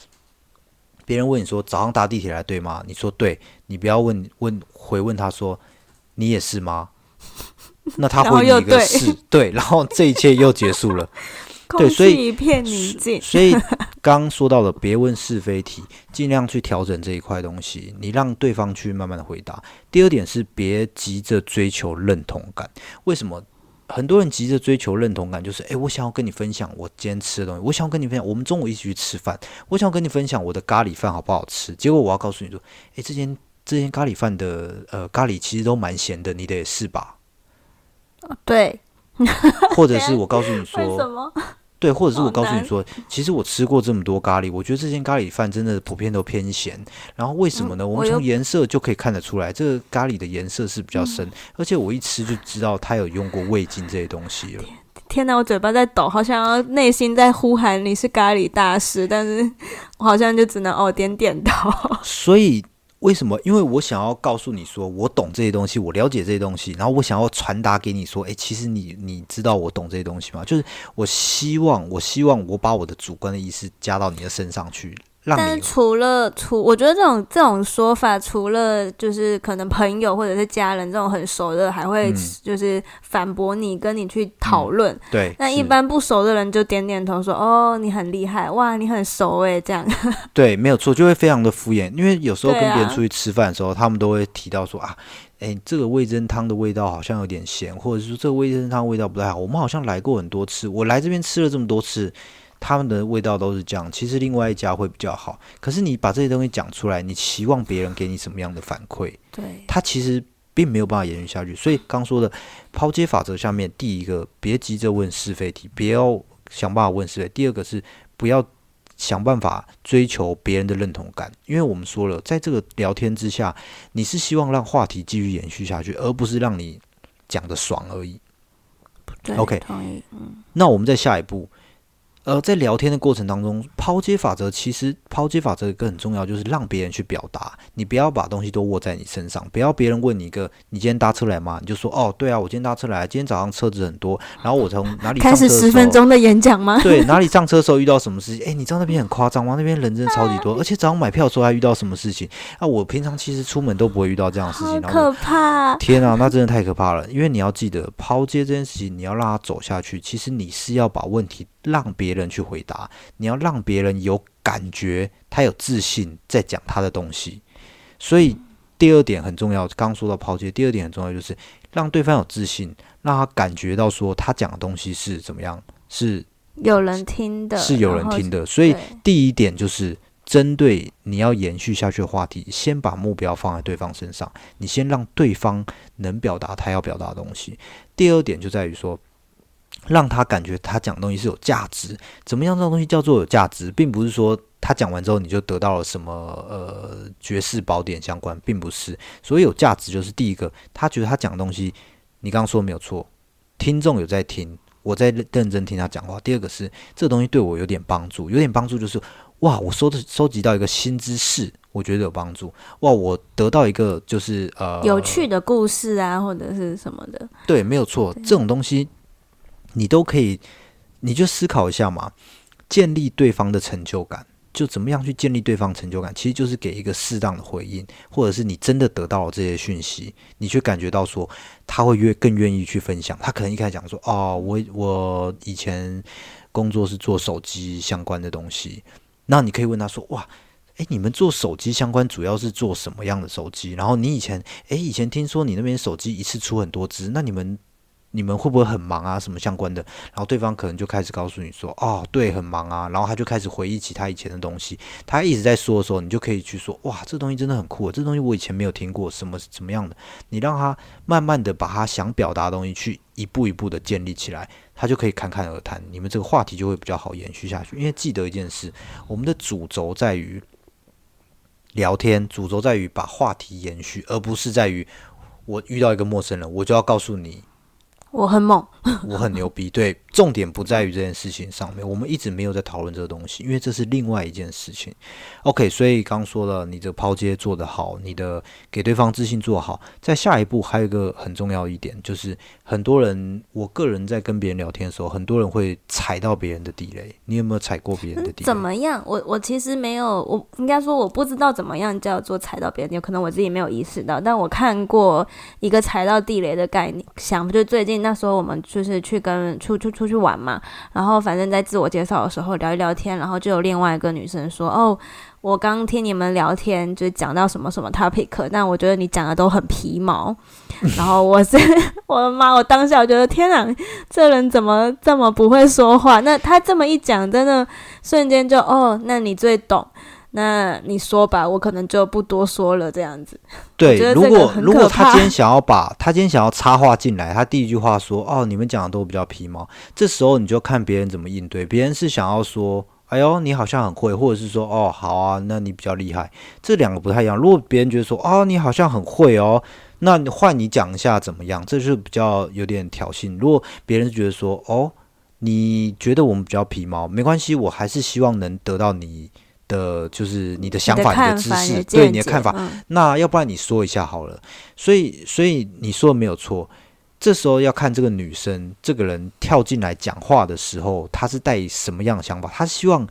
别人问你说早上搭地铁来对吗？你说对，你不要问问回问他说你也是吗？那他回你一个是对，然后这一切又结束了。对，所以一片宁静。所以刚说到了，别问是非题，尽量去调整这一块东西，你让对方去慢慢的回答。第二点是，别急着追求认同感。为什么很多人急着追求认同感？就是，诶，我想要跟你分享我今天吃的东西，我想要跟你分享，我们中午一起去吃饭，我想要跟你分享我的咖喱饭好不好吃。结果我要告诉你说，诶，这间这间咖喱饭的呃咖喱其实都蛮咸的，你的也是吧？对。或者是我告诉你说？对，或者是我告诉你说，其实我吃过这么多咖喱，我觉得这间咖喱饭真的普遍都偏咸。然后为什么呢？我们从颜色就可以看得出来，这个咖喱的颜色是比较深，而且我一吃就知道它有用过味精这些东西了。天哪，我嘴巴在抖，好像内心在呼喊你是咖喱大师，但是我好像就只能哦点点头。所以。为什么？因为我想要告诉你说，我懂这些东西，我了解这些东西，然后我想要传达给你说，诶，其实你你知道我懂这些东西吗？就是我希望，我希望我把我的主观的意思加到你的身上去。但是除了除，我觉得这种这种说法，除了就是可能朋友或者是家人这种很熟的，还会就是反驳你，跟你去讨论。对，那一般不熟的人就点点头说：“哦，你很厉害，哇，你很熟哎。”这样。对，没有错，就会非常的敷衍。因为有时候跟别人出去吃饭的时候，他们都会提到说：“啊，哎，这个味增汤的味道好像有点咸，或者是说这个味增汤味道不太好。我们好像来过很多次，我来这边吃了这么多次。”他们的味道都是这样，其实另外一家会比较好。可是你把这些东西讲出来，你期望别人给你什么样的反馈？对，他其实并没有办法延续下去。所以刚说的抛接法则下面，第一个别急着问是非题，不要想办法问是非。第二个是不要想办法追求别人的认同感，因为我们说了，在这个聊天之下，你是希望让话题继续延续下去，而不是让你讲的爽而已。OK，同意。嗯，那我们在下一步。呃，在聊天的过程当中，抛接法则其实抛接法则一个很重要，就是让别人去表达。你不要把东西都握在你身上，不要别人问你一个“你今天搭车来吗？”你就说：“哦，对啊，我今天搭车来。今天早上车子很多，然后我从哪里开始十分钟的演讲吗？对，哪里上车的时候遇到什么事情？哎，你知道那边很夸张吗？那边人真的超级多，而且早上买票的时候还遇到什么事情？啊，我平常其实出门都不会遇到这样的事情，可怕！天啊，那真的太可怕了。因为你要记得，抛接这件事情，你要让它走下去，其实你是要把问题。让别人去回答，你要让别人有感觉，他有自信在讲他的东西。所以第二点很重要，刚说到抛接，第二点很重要就是让对方有自信，让他感觉到说他讲的东西是怎么样，是有人听的，是有人听的。所以第一点就是针对你要延续下去的话题，先把目标放在对方身上，你先让对方能表达他要表达的东西。第二点就在于说。让他感觉他讲的东西是有价值，怎么样？这种东西叫做有价值，并不是说他讲完之后你就得到了什么呃绝世宝典相关，并不是。所以有价值就是第一个，他觉得他讲的东西，你刚刚说没有错，听众有在听，我在认认真听他讲话。第二个是这个东西对我有点帮助，有点帮助就是哇，我收的收集到一个新知识，我觉得有帮助。哇，我得到一个就是呃有趣的故事啊，或者是什么的，对，没有错，这种东西你都可以，你就思考一下嘛，建立对方的成就感，就怎么样去建立对方成就感，其实就是给一个适当的回应，或者是你真的得到了这些讯息，你却感觉到说他会越更愿意去分享。他可能一开始讲说，哦，我我以前工作是做手机相关的东西，那你可以问他说，哇。诶，你们做手机相关主要是做什么样的手机？然后你以前，诶，以前听说你那边手机一次出很多只，那你们你们会不会很忙啊？什么相关的？然后对方可能就开始告诉你说，哦，对，很忙啊。然后他就开始回忆起他以前的东西。他一直在说的时候，你就可以去说，哇，这东西真的很酷，这东西我以前没有听过，什么什么样的？你让他慢慢的把他想表达的东西去一步一步的建立起来，他就可以侃侃而谈，你们这个话题就会比较好延续下去。因为记得一件事，我们的主轴在于。聊天主轴在于把话题延续，而不是在于我遇到一个陌生人，我就要告诉你我很猛，我很牛逼。对，重点不在于这件事情上面，我们一直没有在讨论这个东西，因为这是另外一件事情。OK，所以刚说了，你的抛接做得好，你的给对方自信做好，在下一步还有一个很重要一点，就是很多人，我个人在跟别人聊天的时候，很多人会踩到别人的地雷。你有没有踩过别人的地雷？怎么样？我我其实没有，我应该说我不知道怎么样叫做踩到别人有，可 能我自己没有意识到。但我看过一个踩到地雷的概念，想就最近那时候我们就是去跟出出出去玩嘛，然后反正在自我介绍的时候聊一聊天，然后就有另外一个女生说：“哦，我刚听你们聊天，就讲到什么什么 topic，但我觉得你讲的都很皮毛。”然后我是我的妈！我当下我觉得天啊，这人怎么这么不会说话？那他这么一讲，真的瞬间就哦，那你最懂，那你说吧，我可能就不多说了。这样子，对如果如果他今天想要把他今天想要插话进来，他第一句话说：“哦，你们讲的都比较皮毛。”这时候你就看别人怎么应对。别人是想要说：“哎呦，你好像很会”，或者是说：“哦，好啊，那你比较厉害。”这两个不太一样。如果别人觉得说：“哦，你好像很会哦”，那你换你讲一下怎么样？这就是比较有点挑衅。如果别人觉得说：“哦，你觉得我们比较皮毛，没关系，我还是希望能得到你的就是你的想法、你的知识，你对你的看法。嗯那要不然你说一下好了。所以，所以你说的没有错。这时候要看这个女生这个人跳进来讲话的时候，她是带什么样的想法？她希望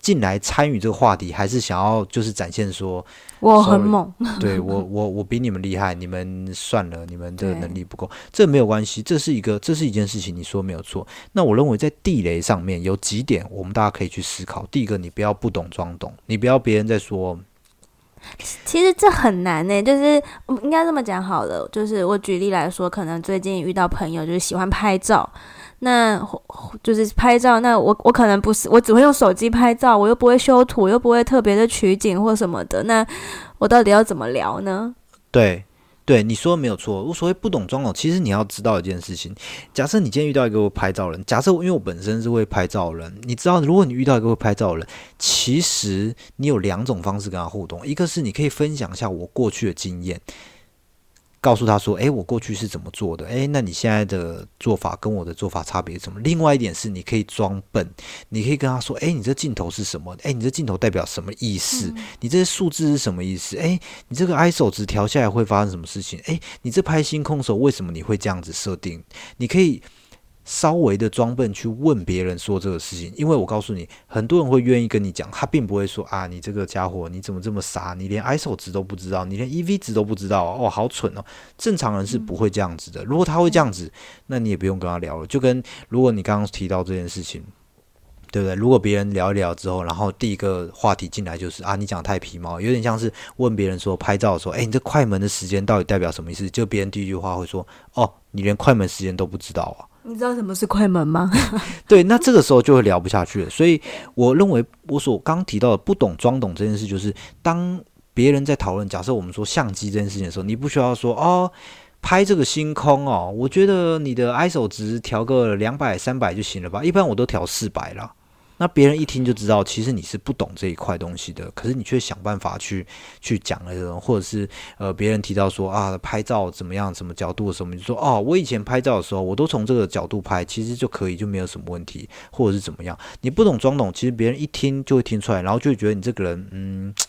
进来参与这个话题，还是想要就是展现说，我很猛，对我我我比你们厉害，你们算了，你们的对能力不够，这没有关系，这是一个这是一件事情，你说没有错。那我认为在地雷上面有几点，我们大家可以去思考。第一个，你不要不懂装懂，你不要别人在说。其实这很难呢、就是应该这么讲好了，就是我举例来说，可能最近遇到朋友就是喜欢拍照，那就是拍照，那我我可能不是，我只会用手机拍照，我又不会修图，又不会特别的取景或什么的，那我到底要怎么聊呢？对，对，你说的没有错。我所谓不懂装懂，其实你要知道一件事情。假设你今天遇到一个会拍照的人，假设因为我本身是会拍照的人，你知道，如果你遇到一个会拍照的人，其实你有两种方式跟他互动，一个是你可以分享一下我过去的经验。告诉他说：“诶，我过去是怎么做的？诶，那你现在的做法跟我的做法差别是什么？”另外一点是，你可以装笨，你可以跟他说：“诶，你这镜头是什么？诶，你这镜头代表什么意思？你这些数字是什么意思？诶，你这个 ISO 值调下来会发生什么事情？诶，你这拍星空的时候为什么你会这样子设定？你可以稍微的装笨去问别人说这个事情，因为我告诉你，很多人会愿意跟你讲，他并不会说啊，你这个家伙你怎么这么傻？你连 ISO 值都不知道，你连 EV 值都不知道，哦，好蠢哦！正常人是不会这样子的。如果他会这样子，那你也不用跟他聊了。就跟如果你刚刚提到这件事情。对不对？如果别人聊一聊之后，然后第一个话题进来就是啊，你讲太皮毛，有点像是问别人说拍照的时候，哎，你这快门的时间到底代表什么意思？就别人第一句话会说，哦，你连快门时间都不知道啊？你知道什么是快门吗？对，那这个时候就会聊不下去了。所以我认为我所刚提到的不懂装懂这件事，就是当别人在讨论，假设我们说相机这件事情的时候，你不需要说哦。拍这个星空哦，我觉得你的 ISO 值调个两百三百就行了吧？一般我都调四百了。那别人一听就知道，其实你是不懂这一块东西的，可是你却想办法去去讲那种，或者是呃，别人提到说啊，拍照怎么样，什么角度什么，你说哦，我以前拍照的时候，我都从这个角度拍，其实就可以，就没有什么问题，或者是怎么样？你不懂装懂，其实别人一听就会听出来，然后就会觉得你这个人嗯。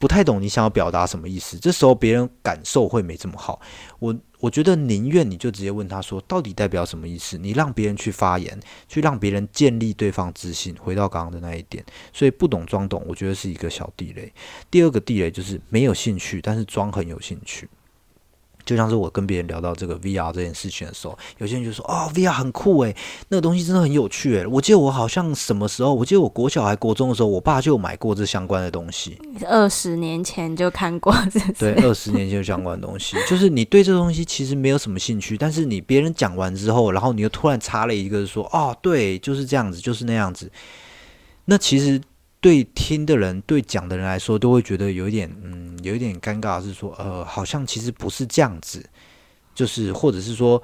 不太懂你想要表达什么意思，这时候别人感受会没这么好。我我觉得宁愿你就直接问他说，到底代表什么意思？你让别人去发言，去让别人建立对方自信。回到刚刚的那一点，所以不懂装懂，我觉得是一个小地雷。第二个地雷就是没有兴趣，但是装很有兴趣。就像是我跟别人聊到这个 VR 这件事情的时候，有些人就说：“哦，VR 很酷诶，那个东西真的很有趣诶。我记得我好像什么时候，我记得我国小还国中的时候，我爸就有买过这相关的东西。二十年前就看过，对，二十年前相关的东西，就是你对这东西其实没有什么兴趣，但是你别人讲完之后，然后你又突然插了一个说：哦，对，就是这样子，就是那样子。那其实。对听的人、对讲的人来说，都会觉得有一点，嗯，有一点尴尬。是说，呃，好像其实不是这样子，就是或者是说，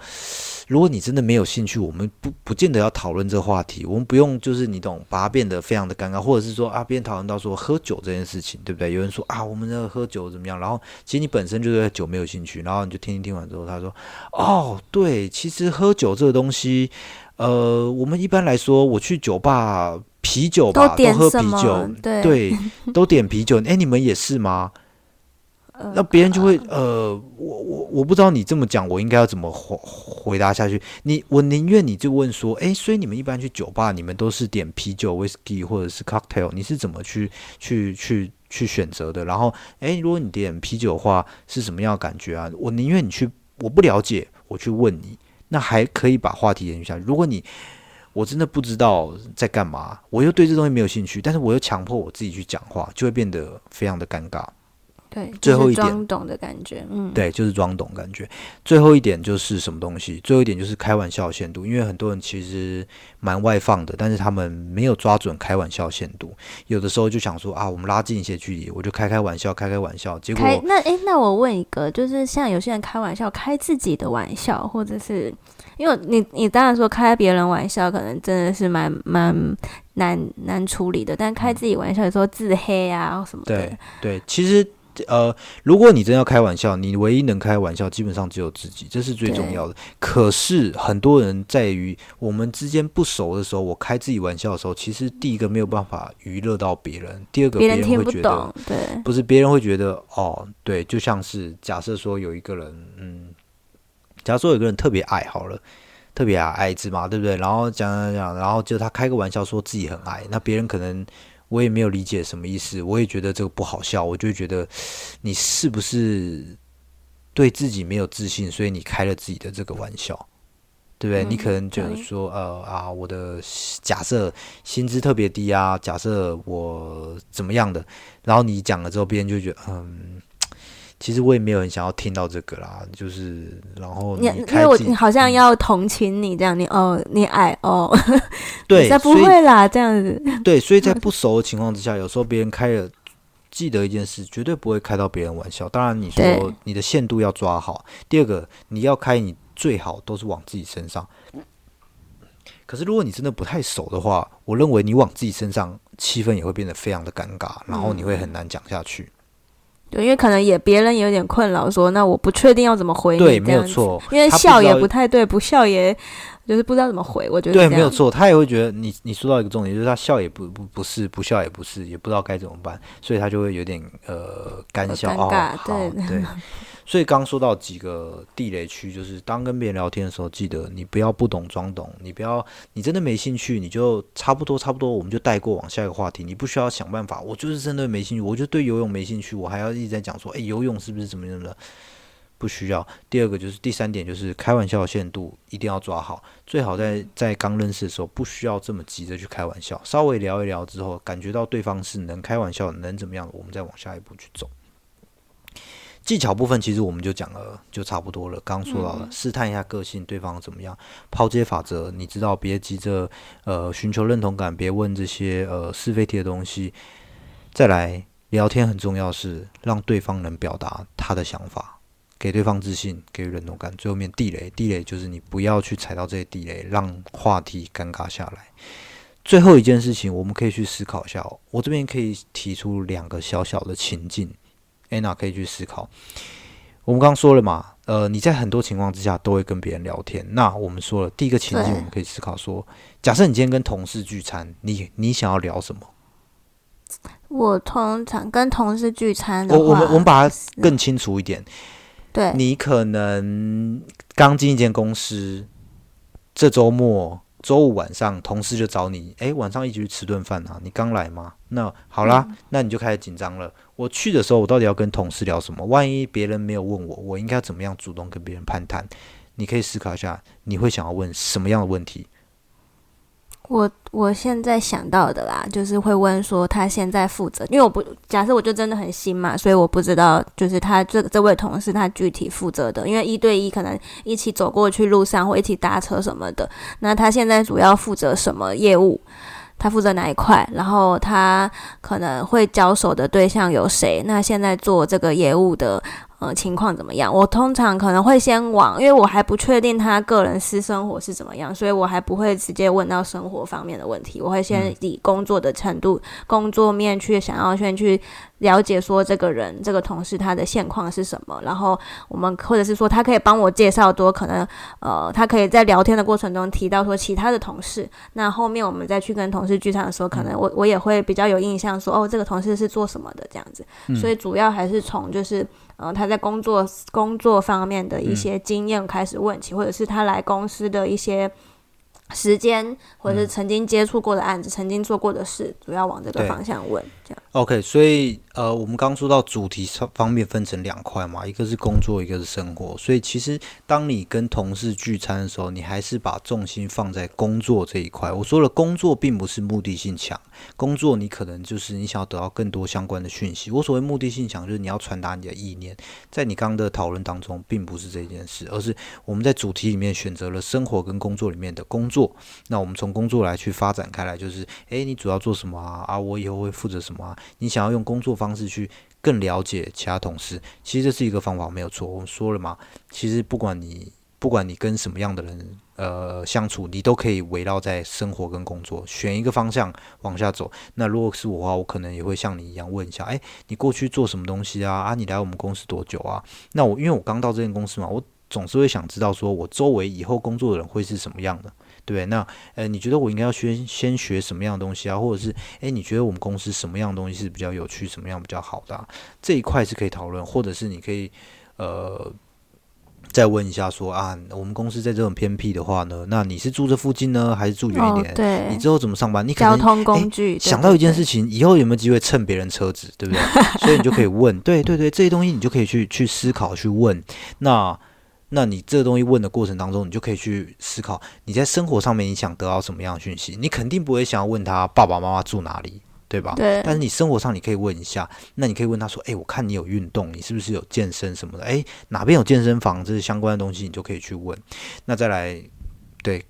如果你真的没有兴趣，我们不不见得要讨论这个话题。我们不用，就是你懂，把它变得非常的尴尬，或者是说啊，别人讨论到说喝酒这件事情，对不对？有人说啊，我们这喝酒怎么样？然后其实你本身就对酒没有兴趣，然后你就听听听完之后，他说，哦，对，其实喝酒这个东西，呃，我们一般来说，我去酒吧。啤酒吧，都喝啤酒，对，都点啤酒。哎，你们也是吗？那别人就会，呃，我我我不知道你这么讲，我应该要怎么回回答下去？你我宁愿你就问说，哎，所以你们一般去酒吧，你们都是点啤酒、whisky 或者是 cocktail，你是怎么去去去去选择的？然后，哎，如果你点啤酒的话，是什么样的感觉啊？我宁愿你去，我不了解，我去问你，那还可以把话题延续下去。如果你我真的不知道在干嘛，我又对这东西没有兴趣，但是我又强迫我自己去讲话，就会变得非常的尴尬。对，最后一点装懂的感觉，嗯，对，就是装懂感觉。最后一点就是什么东西？最后一点就是开玩笑限度，因为很多人其实蛮外放的，但是他们没有抓准开玩笑限度。有的时候就想说啊，我们拉近一些距离，我就开开玩笑，开开玩笑。结果那诶，那我问一个，就是像有些人开玩笑，开自己的玩笑，或者是因为你你当然说开别人玩笑，可能真的是蛮蛮难难处理的，但开自己玩笑有时候自黑啊什么的，对对，其实。呃，如果你真要开玩笑，你唯一能开玩笑，基本上只有自己，这是最重要的。可是很多人在于我们之间不熟的时候，我开自己玩笑的时候，其实第一个没有办法娱乐到别人，第二个别人会觉得，对，不是别人会觉得，哦，对，就像是假设说有一个人，嗯，假如说有个人特别矮，好了，特别矮矮子嘛，对不对？然后讲讲讲，然后就他开个玩笑说自己很矮，那别人可能。我也没有理解什么意思，我也觉得这个不好笑，我就觉得你是不是对自己没有自信，所以你开了自己的这个玩笑，对不对？你可能觉得说，呃啊，我的假设薪资特别低啊，假设我怎么样的，然后你讲了之后，别人就觉得，嗯。其实我也没有很想要听到这个啦，就是然后你因为我好像要同情你这样，你哦你矮哦，对，不会啦这样子，对，所以在不熟的情况之下，有时候别人开了，记得一件事，绝对不会开到别人玩笑。当然你说你的限度要抓好，第二个你要开，你最好都是往自己身上。可是如果你真的不太熟的话，我认为你往自己身上，气氛也会变得非常的尴尬，然后你会很难讲下去。对，因为可能也别人也有点困扰，说那我不确定要怎么回你，对，没有错。因为笑也不太对，不笑也就是不知道怎么回。我觉得对，没有错。他也会觉得你你说到一个重点，就是他笑也不不不是，不笑也不是，也不知道该怎么办，所以他就会有点呃干笑哦，对对。所以刚说到几个地雷区，就是当跟别人聊天的时候，记得你不要不懂装懂，你不要你真的没兴趣，你就差不多差不多，我们就带过往下一个话题。你不需要想办法，我就是真的没兴趣，我就对游泳没兴趣，我还要一直在讲说，哎，游泳是不是怎么样的？不需要。第二个就是第三点，就是开玩笑的限度一定要抓好，最好在在刚认识的时候不需要这么急着去开玩笑，稍微聊一聊之后，感觉到对方是能开玩笑，能怎么样，我们再往下一步去走。技巧部分其实我们就讲了，就差不多了。刚刚说到了，试探一下个性，对方怎么样？抛接法则，你知道，别急着呃寻求认同感，别问这些呃是非题的东西。再来。聊天很重要，是让对方能表达他的想法，给对方自信，给予认同感。最后面地雷，地雷就是你不要去踩到这些地雷，让话题尴尬下来。最后一件事情，我们可以去思考一下。我这边可以提出两个小小的情境，Anna 可以去思考。我们刚刚说了嘛，呃，你在很多情况之下都会跟别人聊天。那我们说了第一个情境，我们可以思考说，假设你今天跟同事聚餐，你你想要聊什么？我通常跟同事聚餐的话，我我们我们把它更清楚一点。对，你可能刚进一间公司，这周末周五晚上，同事就找你，哎，晚上一起去吃顿饭啊？你刚来吗？那好啦，那你就开始紧张了。我去的时候，我到底要跟同事聊什么？万一别人没有问我，我应该怎么样主动跟别人攀谈？你可以思考一下，你会想要问什么样的问题？我我现在想到的啦，就是会问说他现在负责，因为我不假设我就真的很新嘛，所以我不知道就是他这这位同事他具体负责的，因为一对一可能一起走过去路上或一起搭车什么的，那他现在主要负责什么业务？他负责哪一块？然后他可能会交手的对象有谁？那现在做这个业务的。呃，情况怎么样？我通常可能会先往，因为我还不确定他个人私生活是怎么样，所以我还不会直接问到生活方面的问题。我会先以工作的程度、工作面去想要先去了解说这个人、这个同事他的现况是什么，然后我们或者是说他可以帮我介绍多可能呃，他可以在聊天的过程中提到说其他的同事。那后面我们再去跟同事聚餐的时候，可能我我也会比较有印象说哦，这个同事是做什么的这样子。所以主要还是从就是。呃，他在工作工作方面的一些经验开始问起，或者是他来公司的一些时间，或者是曾经接触过的案子、曾经做过的事，主要往这个方向问。OK，所以呃，我们刚说到主题方面分成两块嘛，一个是工作，一个是生活。所以其实当你跟同事聚餐的时候，你还是把重心放在工作这一块。我说了，工作并不是目的性强。工作你可能就是你想要得到更多相关的讯息。我所谓目的性强，就是你要传达你的意念。在你刚刚的讨论当中，并不是这件事，而是我们在主题里面选择了生活跟工作里面的工作。那我们从工作来去发展开来，就是诶，你主要做什么啊？啊，我以后会负责什么啊？你想要用工作方式去更了解其他同事，其实这是一个方法，没有错。我们说了嘛，其实不管你。不管你跟什么样的人呃相处，你都可以围绕在生活跟工作选一个方向往下走。那如果是我的话，我可能也会像你一样问一下：哎，你过去做什么东西啊？啊，你来我们公司多久啊？那我因为我刚到这间公司嘛，我总是会想知道说我周围以后工作的人会是什么样的，对？那呃，你觉得我应该要先先学什么样的东西啊？或者是诶，你觉得我们公司什么样的东西是比较有趣，什么样比较好的？这一块是可以讨论，或者是你可以呃。再问一下，说啊，我们公司在这种偏僻的话呢，那你是住这附近呢，还是住远一点？对，你之后怎么上班？你交通工具想到一件事情，以后有没有机会蹭别人车子，对不对？所以你就可以问，对对对，这些东西你就可以去去思考去问。那那你这个东西问的过程当中，你就可以去思考你在生活上面你想得到什么样的讯息？你肯定不会想要问他爸爸妈妈住哪里。对吧？对。但是你生活上你可以问一下，那你可以问他说：“哎，我看你有运动，你是不是有健身什么的？哎，哪边有健身房？这些相关的东西你就可以去问。那再来，对，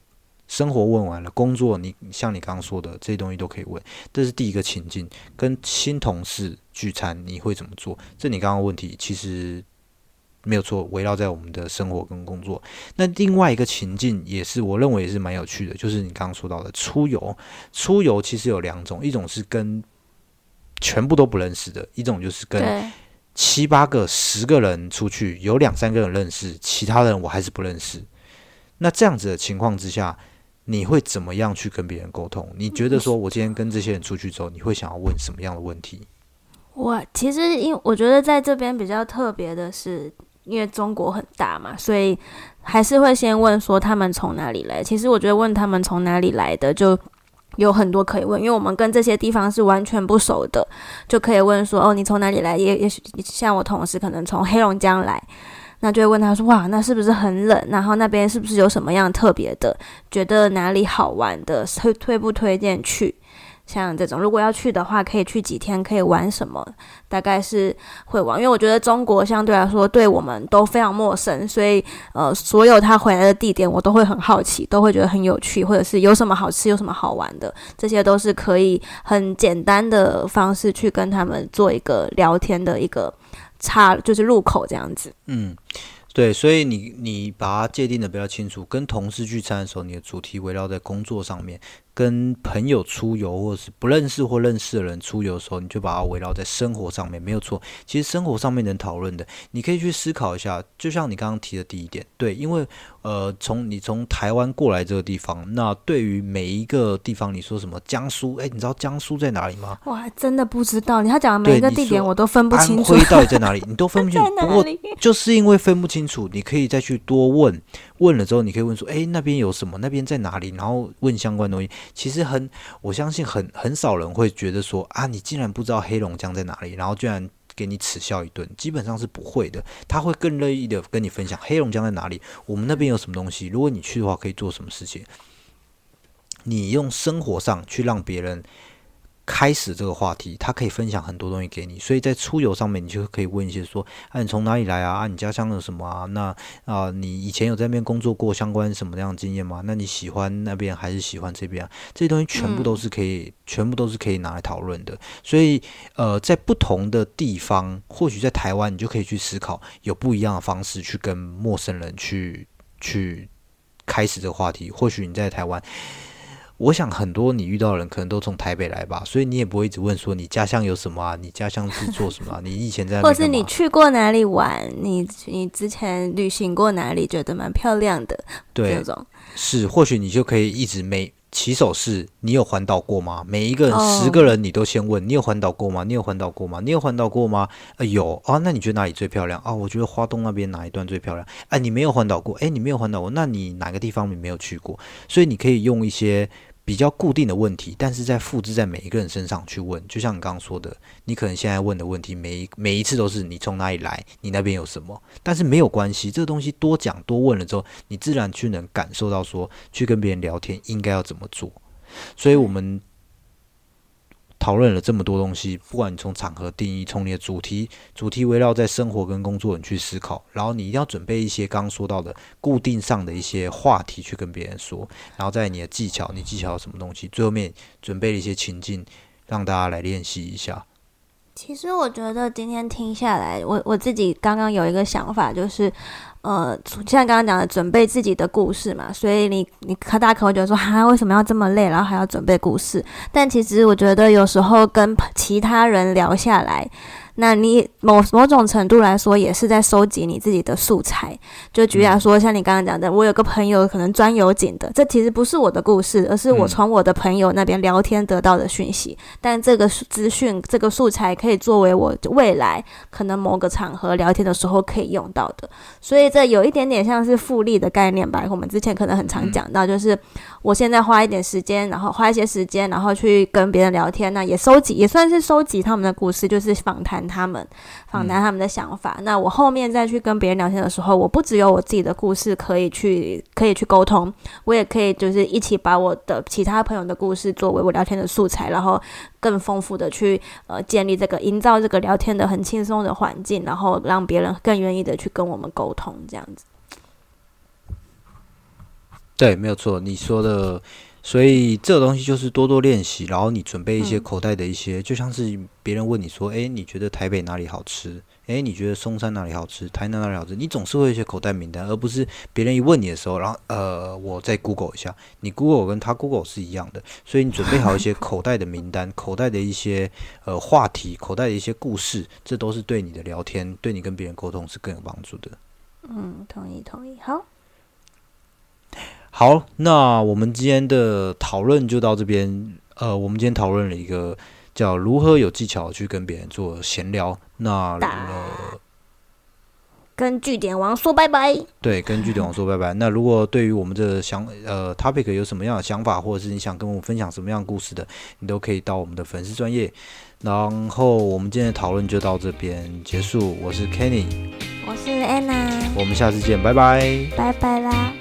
生活问完了，工作你像你刚刚说的这些东西都可以问。这是第一个情境，跟新同事聚餐你会怎么做？这你刚刚问题其实。没有错，围绕在我们的生活跟工作。那另外一个情境也是，我认为也是蛮有趣的，就是你刚刚说到的出游。出游其实有两种，一种是跟全部都不认识的，一种就是跟七八个、十个人出去，有两三个人认识，其他人我还是不认识。那这样子的情况之下，你会怎么样去跟别人沟通？你觉得说我今天跟这些人出去之后，你会想要问什么样的问题？我其实因我觉得在这边比较特别的是。因为中国很大嘛，所以还是会先问说他们从哪里来。其实我觉得问他们从哪里来的就有很多可以问，因为我们跟这些地方是完全不熟的，就可以问说哦，你从哪里来？也也许像我同事可能从黑龙江来，那就会问他说：“哇，那是不是很冷？然后那边是不是有什么样特别的？觉得哪里好玩的？推推不推荐去？”像这种，如果要去的话，可以去几天？可以玩什么？大概是会玩，因为我觉得中国相对来说对我们都非常陌生，所以呃，所有他回来的地点，我都会很好奇，都会觉得很有趣，或者是有什么好吃、有什么好玩的，这些都是可以很简单的方式去跟他们做一个聊天的一个插，就是入口这样子。嗯。对，所以你你把它界定的比较清楚。跟同事聚餐的时候，你的主题围绕在工作上面；跟朋友出游或者是不认识或认识的人出游的时候，你就把它围绕在生活上面，没有错。其实生活上面能讨论的，你可以去思考一下。就像你刚刚提的第一点，对，因为呃，从你从台湾过来这个地方，那对于每一个地方，你说什么江苏？哎，你知道江苏在哪里吗？我还真的不知道。你他讲的每一个地点，我都分不清楚。安徽到底在哪里？你都分不清楚。不过就是因为分不清。清楚，你可以再去多问，问了之后，你可以问说：“诶，那边有什么？那边在哪里？”然后问相关东西。其实很，我相信很很少人会觉得说：“啊，你竟然不知道黑龙江在哪里？”然后居然给你耻笑一顿。基本上是不会的，他会更乐意的跟你分享黑龙江在哪里，我们那边有什么东西。如果你去的话，可以做什么事情？你用生活上去让别人。开始这个话题，他可以分享很多东西给你，所以在出游上面，你就可以问一些说：啊，你从哪里来啊？啊，你家乡有什么啊？那啊，你以前有在那边工作过相关什么样的经验吗？那你喜欢那边还是喜欢这边？这些东西全部都是可以，全部都是可以拿来讨论的。所以，呃，在不同的地方，或许在台湾，你就可以去思考，有不一样的方式去跟陌生人去去开始这个话题。或许你在台湾。我想很多你遇到的人可能都从台北来吧，所以你也不会一直问说你家乡有什么啊？你家乡是做什么啊？你以前在，或是你去过哪里玩？你你之前旅行过哪里？觉得蛮漂亮的，对，这种是或许你就可以一直每起手是，你有环岛过吗？每一个人十个人你都先问你有环岛过吗？你有环岛过吗？你有环岛过吗？呃，有啊，那你觉得哪里最漂亮啊？我觉得花东那边哪一段最漂亮？哎，你没有环岛过，哎，你没有环岛过，那你哪个地方你没有去过？所以你可以用一些。比较固定的问题，但是在复制在每一个人身上去问，就像你刚刚说的，你可能现在问的问题，每一每一次都是你从哪里来，你那边有什么，但是没有关系，这个东西多讲多问了之后，你自然去能感受到说，去跟别人聊天应该要怎么做，所以我们。讨论了这么多东西，不管你从场合定义，从你的主题，主题围绕在生活跟工作，你去思考，然后你一定要准备一些刚刚说到的固定上的一些话题去跟别人说，然后在你的技巧，你技巧什么东西，最后面准备了一些情境，让大家来练习一下。其实我觉得今天听下来，我我自己刚刚有一个想法，就是。呃，像刚刚讲的，准备自己的故事嘛，所以你你可大可会觉得说，哈，为什么要这么累，然后还要准备故事？但其实我觉得有时候跟其他人聊下来。那你某某种程度来说，也是在收集你自己的素材。就举例来说，像你刚刚讲的，我有个朋友可能钻油井的，这其实不是我的故事，而是我从我的朋友那边聊天得到的讯息。但这个资讯、这个素材可以作为我未来可能某个场合聊天的时候可以用到的。所以这有一点点像是复利的概念吧。我们之前可能很常讲到，就是我现在花一点时间，然后花一些时间，然后去跟别人聊天，那也收集，也算是收集他们的故事，就是访谈。他们访谈他们的想法，那我后面再去跟别人聊天的时候，我不只有我自己的故事可以去可以去沟通，我也可以就是一起把我的其他朋友的故事作为我聊天的素材，然后更丰富的去呃建立这个营造这个聊天的很轻松的环境，然后让别人更愿意的去跟我们沟通，这样子。对，没有错，你说的。所以这个东西就是多多练习，然后你准备一些口袋的一些，就像是别人问你说：“诶，你觉得台北哪里好吃？诶，你觉得松山哪里好吃？台南哪里好吃？”你总是会有一些口袋名单，而不是别人一问你的时候，然后呃，我再 Google 一下。你 Google 跟他 Google 是一样的，所以你准备好一些口袋的名单、口袋的一些呃话题、口袋的一些故事，这都是对你的聊天、对你跟别人沟通是更有帮助的。嗯，同意，同意，好。好，那我们今天的讨论就到这边。呃，我们今天讨论了一个叫如何有技巧去跟别人做闲聊。那呃，跟据点王说拜拜。对，跟据点王说拜拜。那如果对于我们的想呃 topic 有什么样的想法，或者是你想跟我们分享什么样故事的，你都可以到我们的粉丝专业。然后我们今天的讨论就到这边结束。我是 Kenny。我是 Anna，，我们下次见，拜拜，拜拜啦。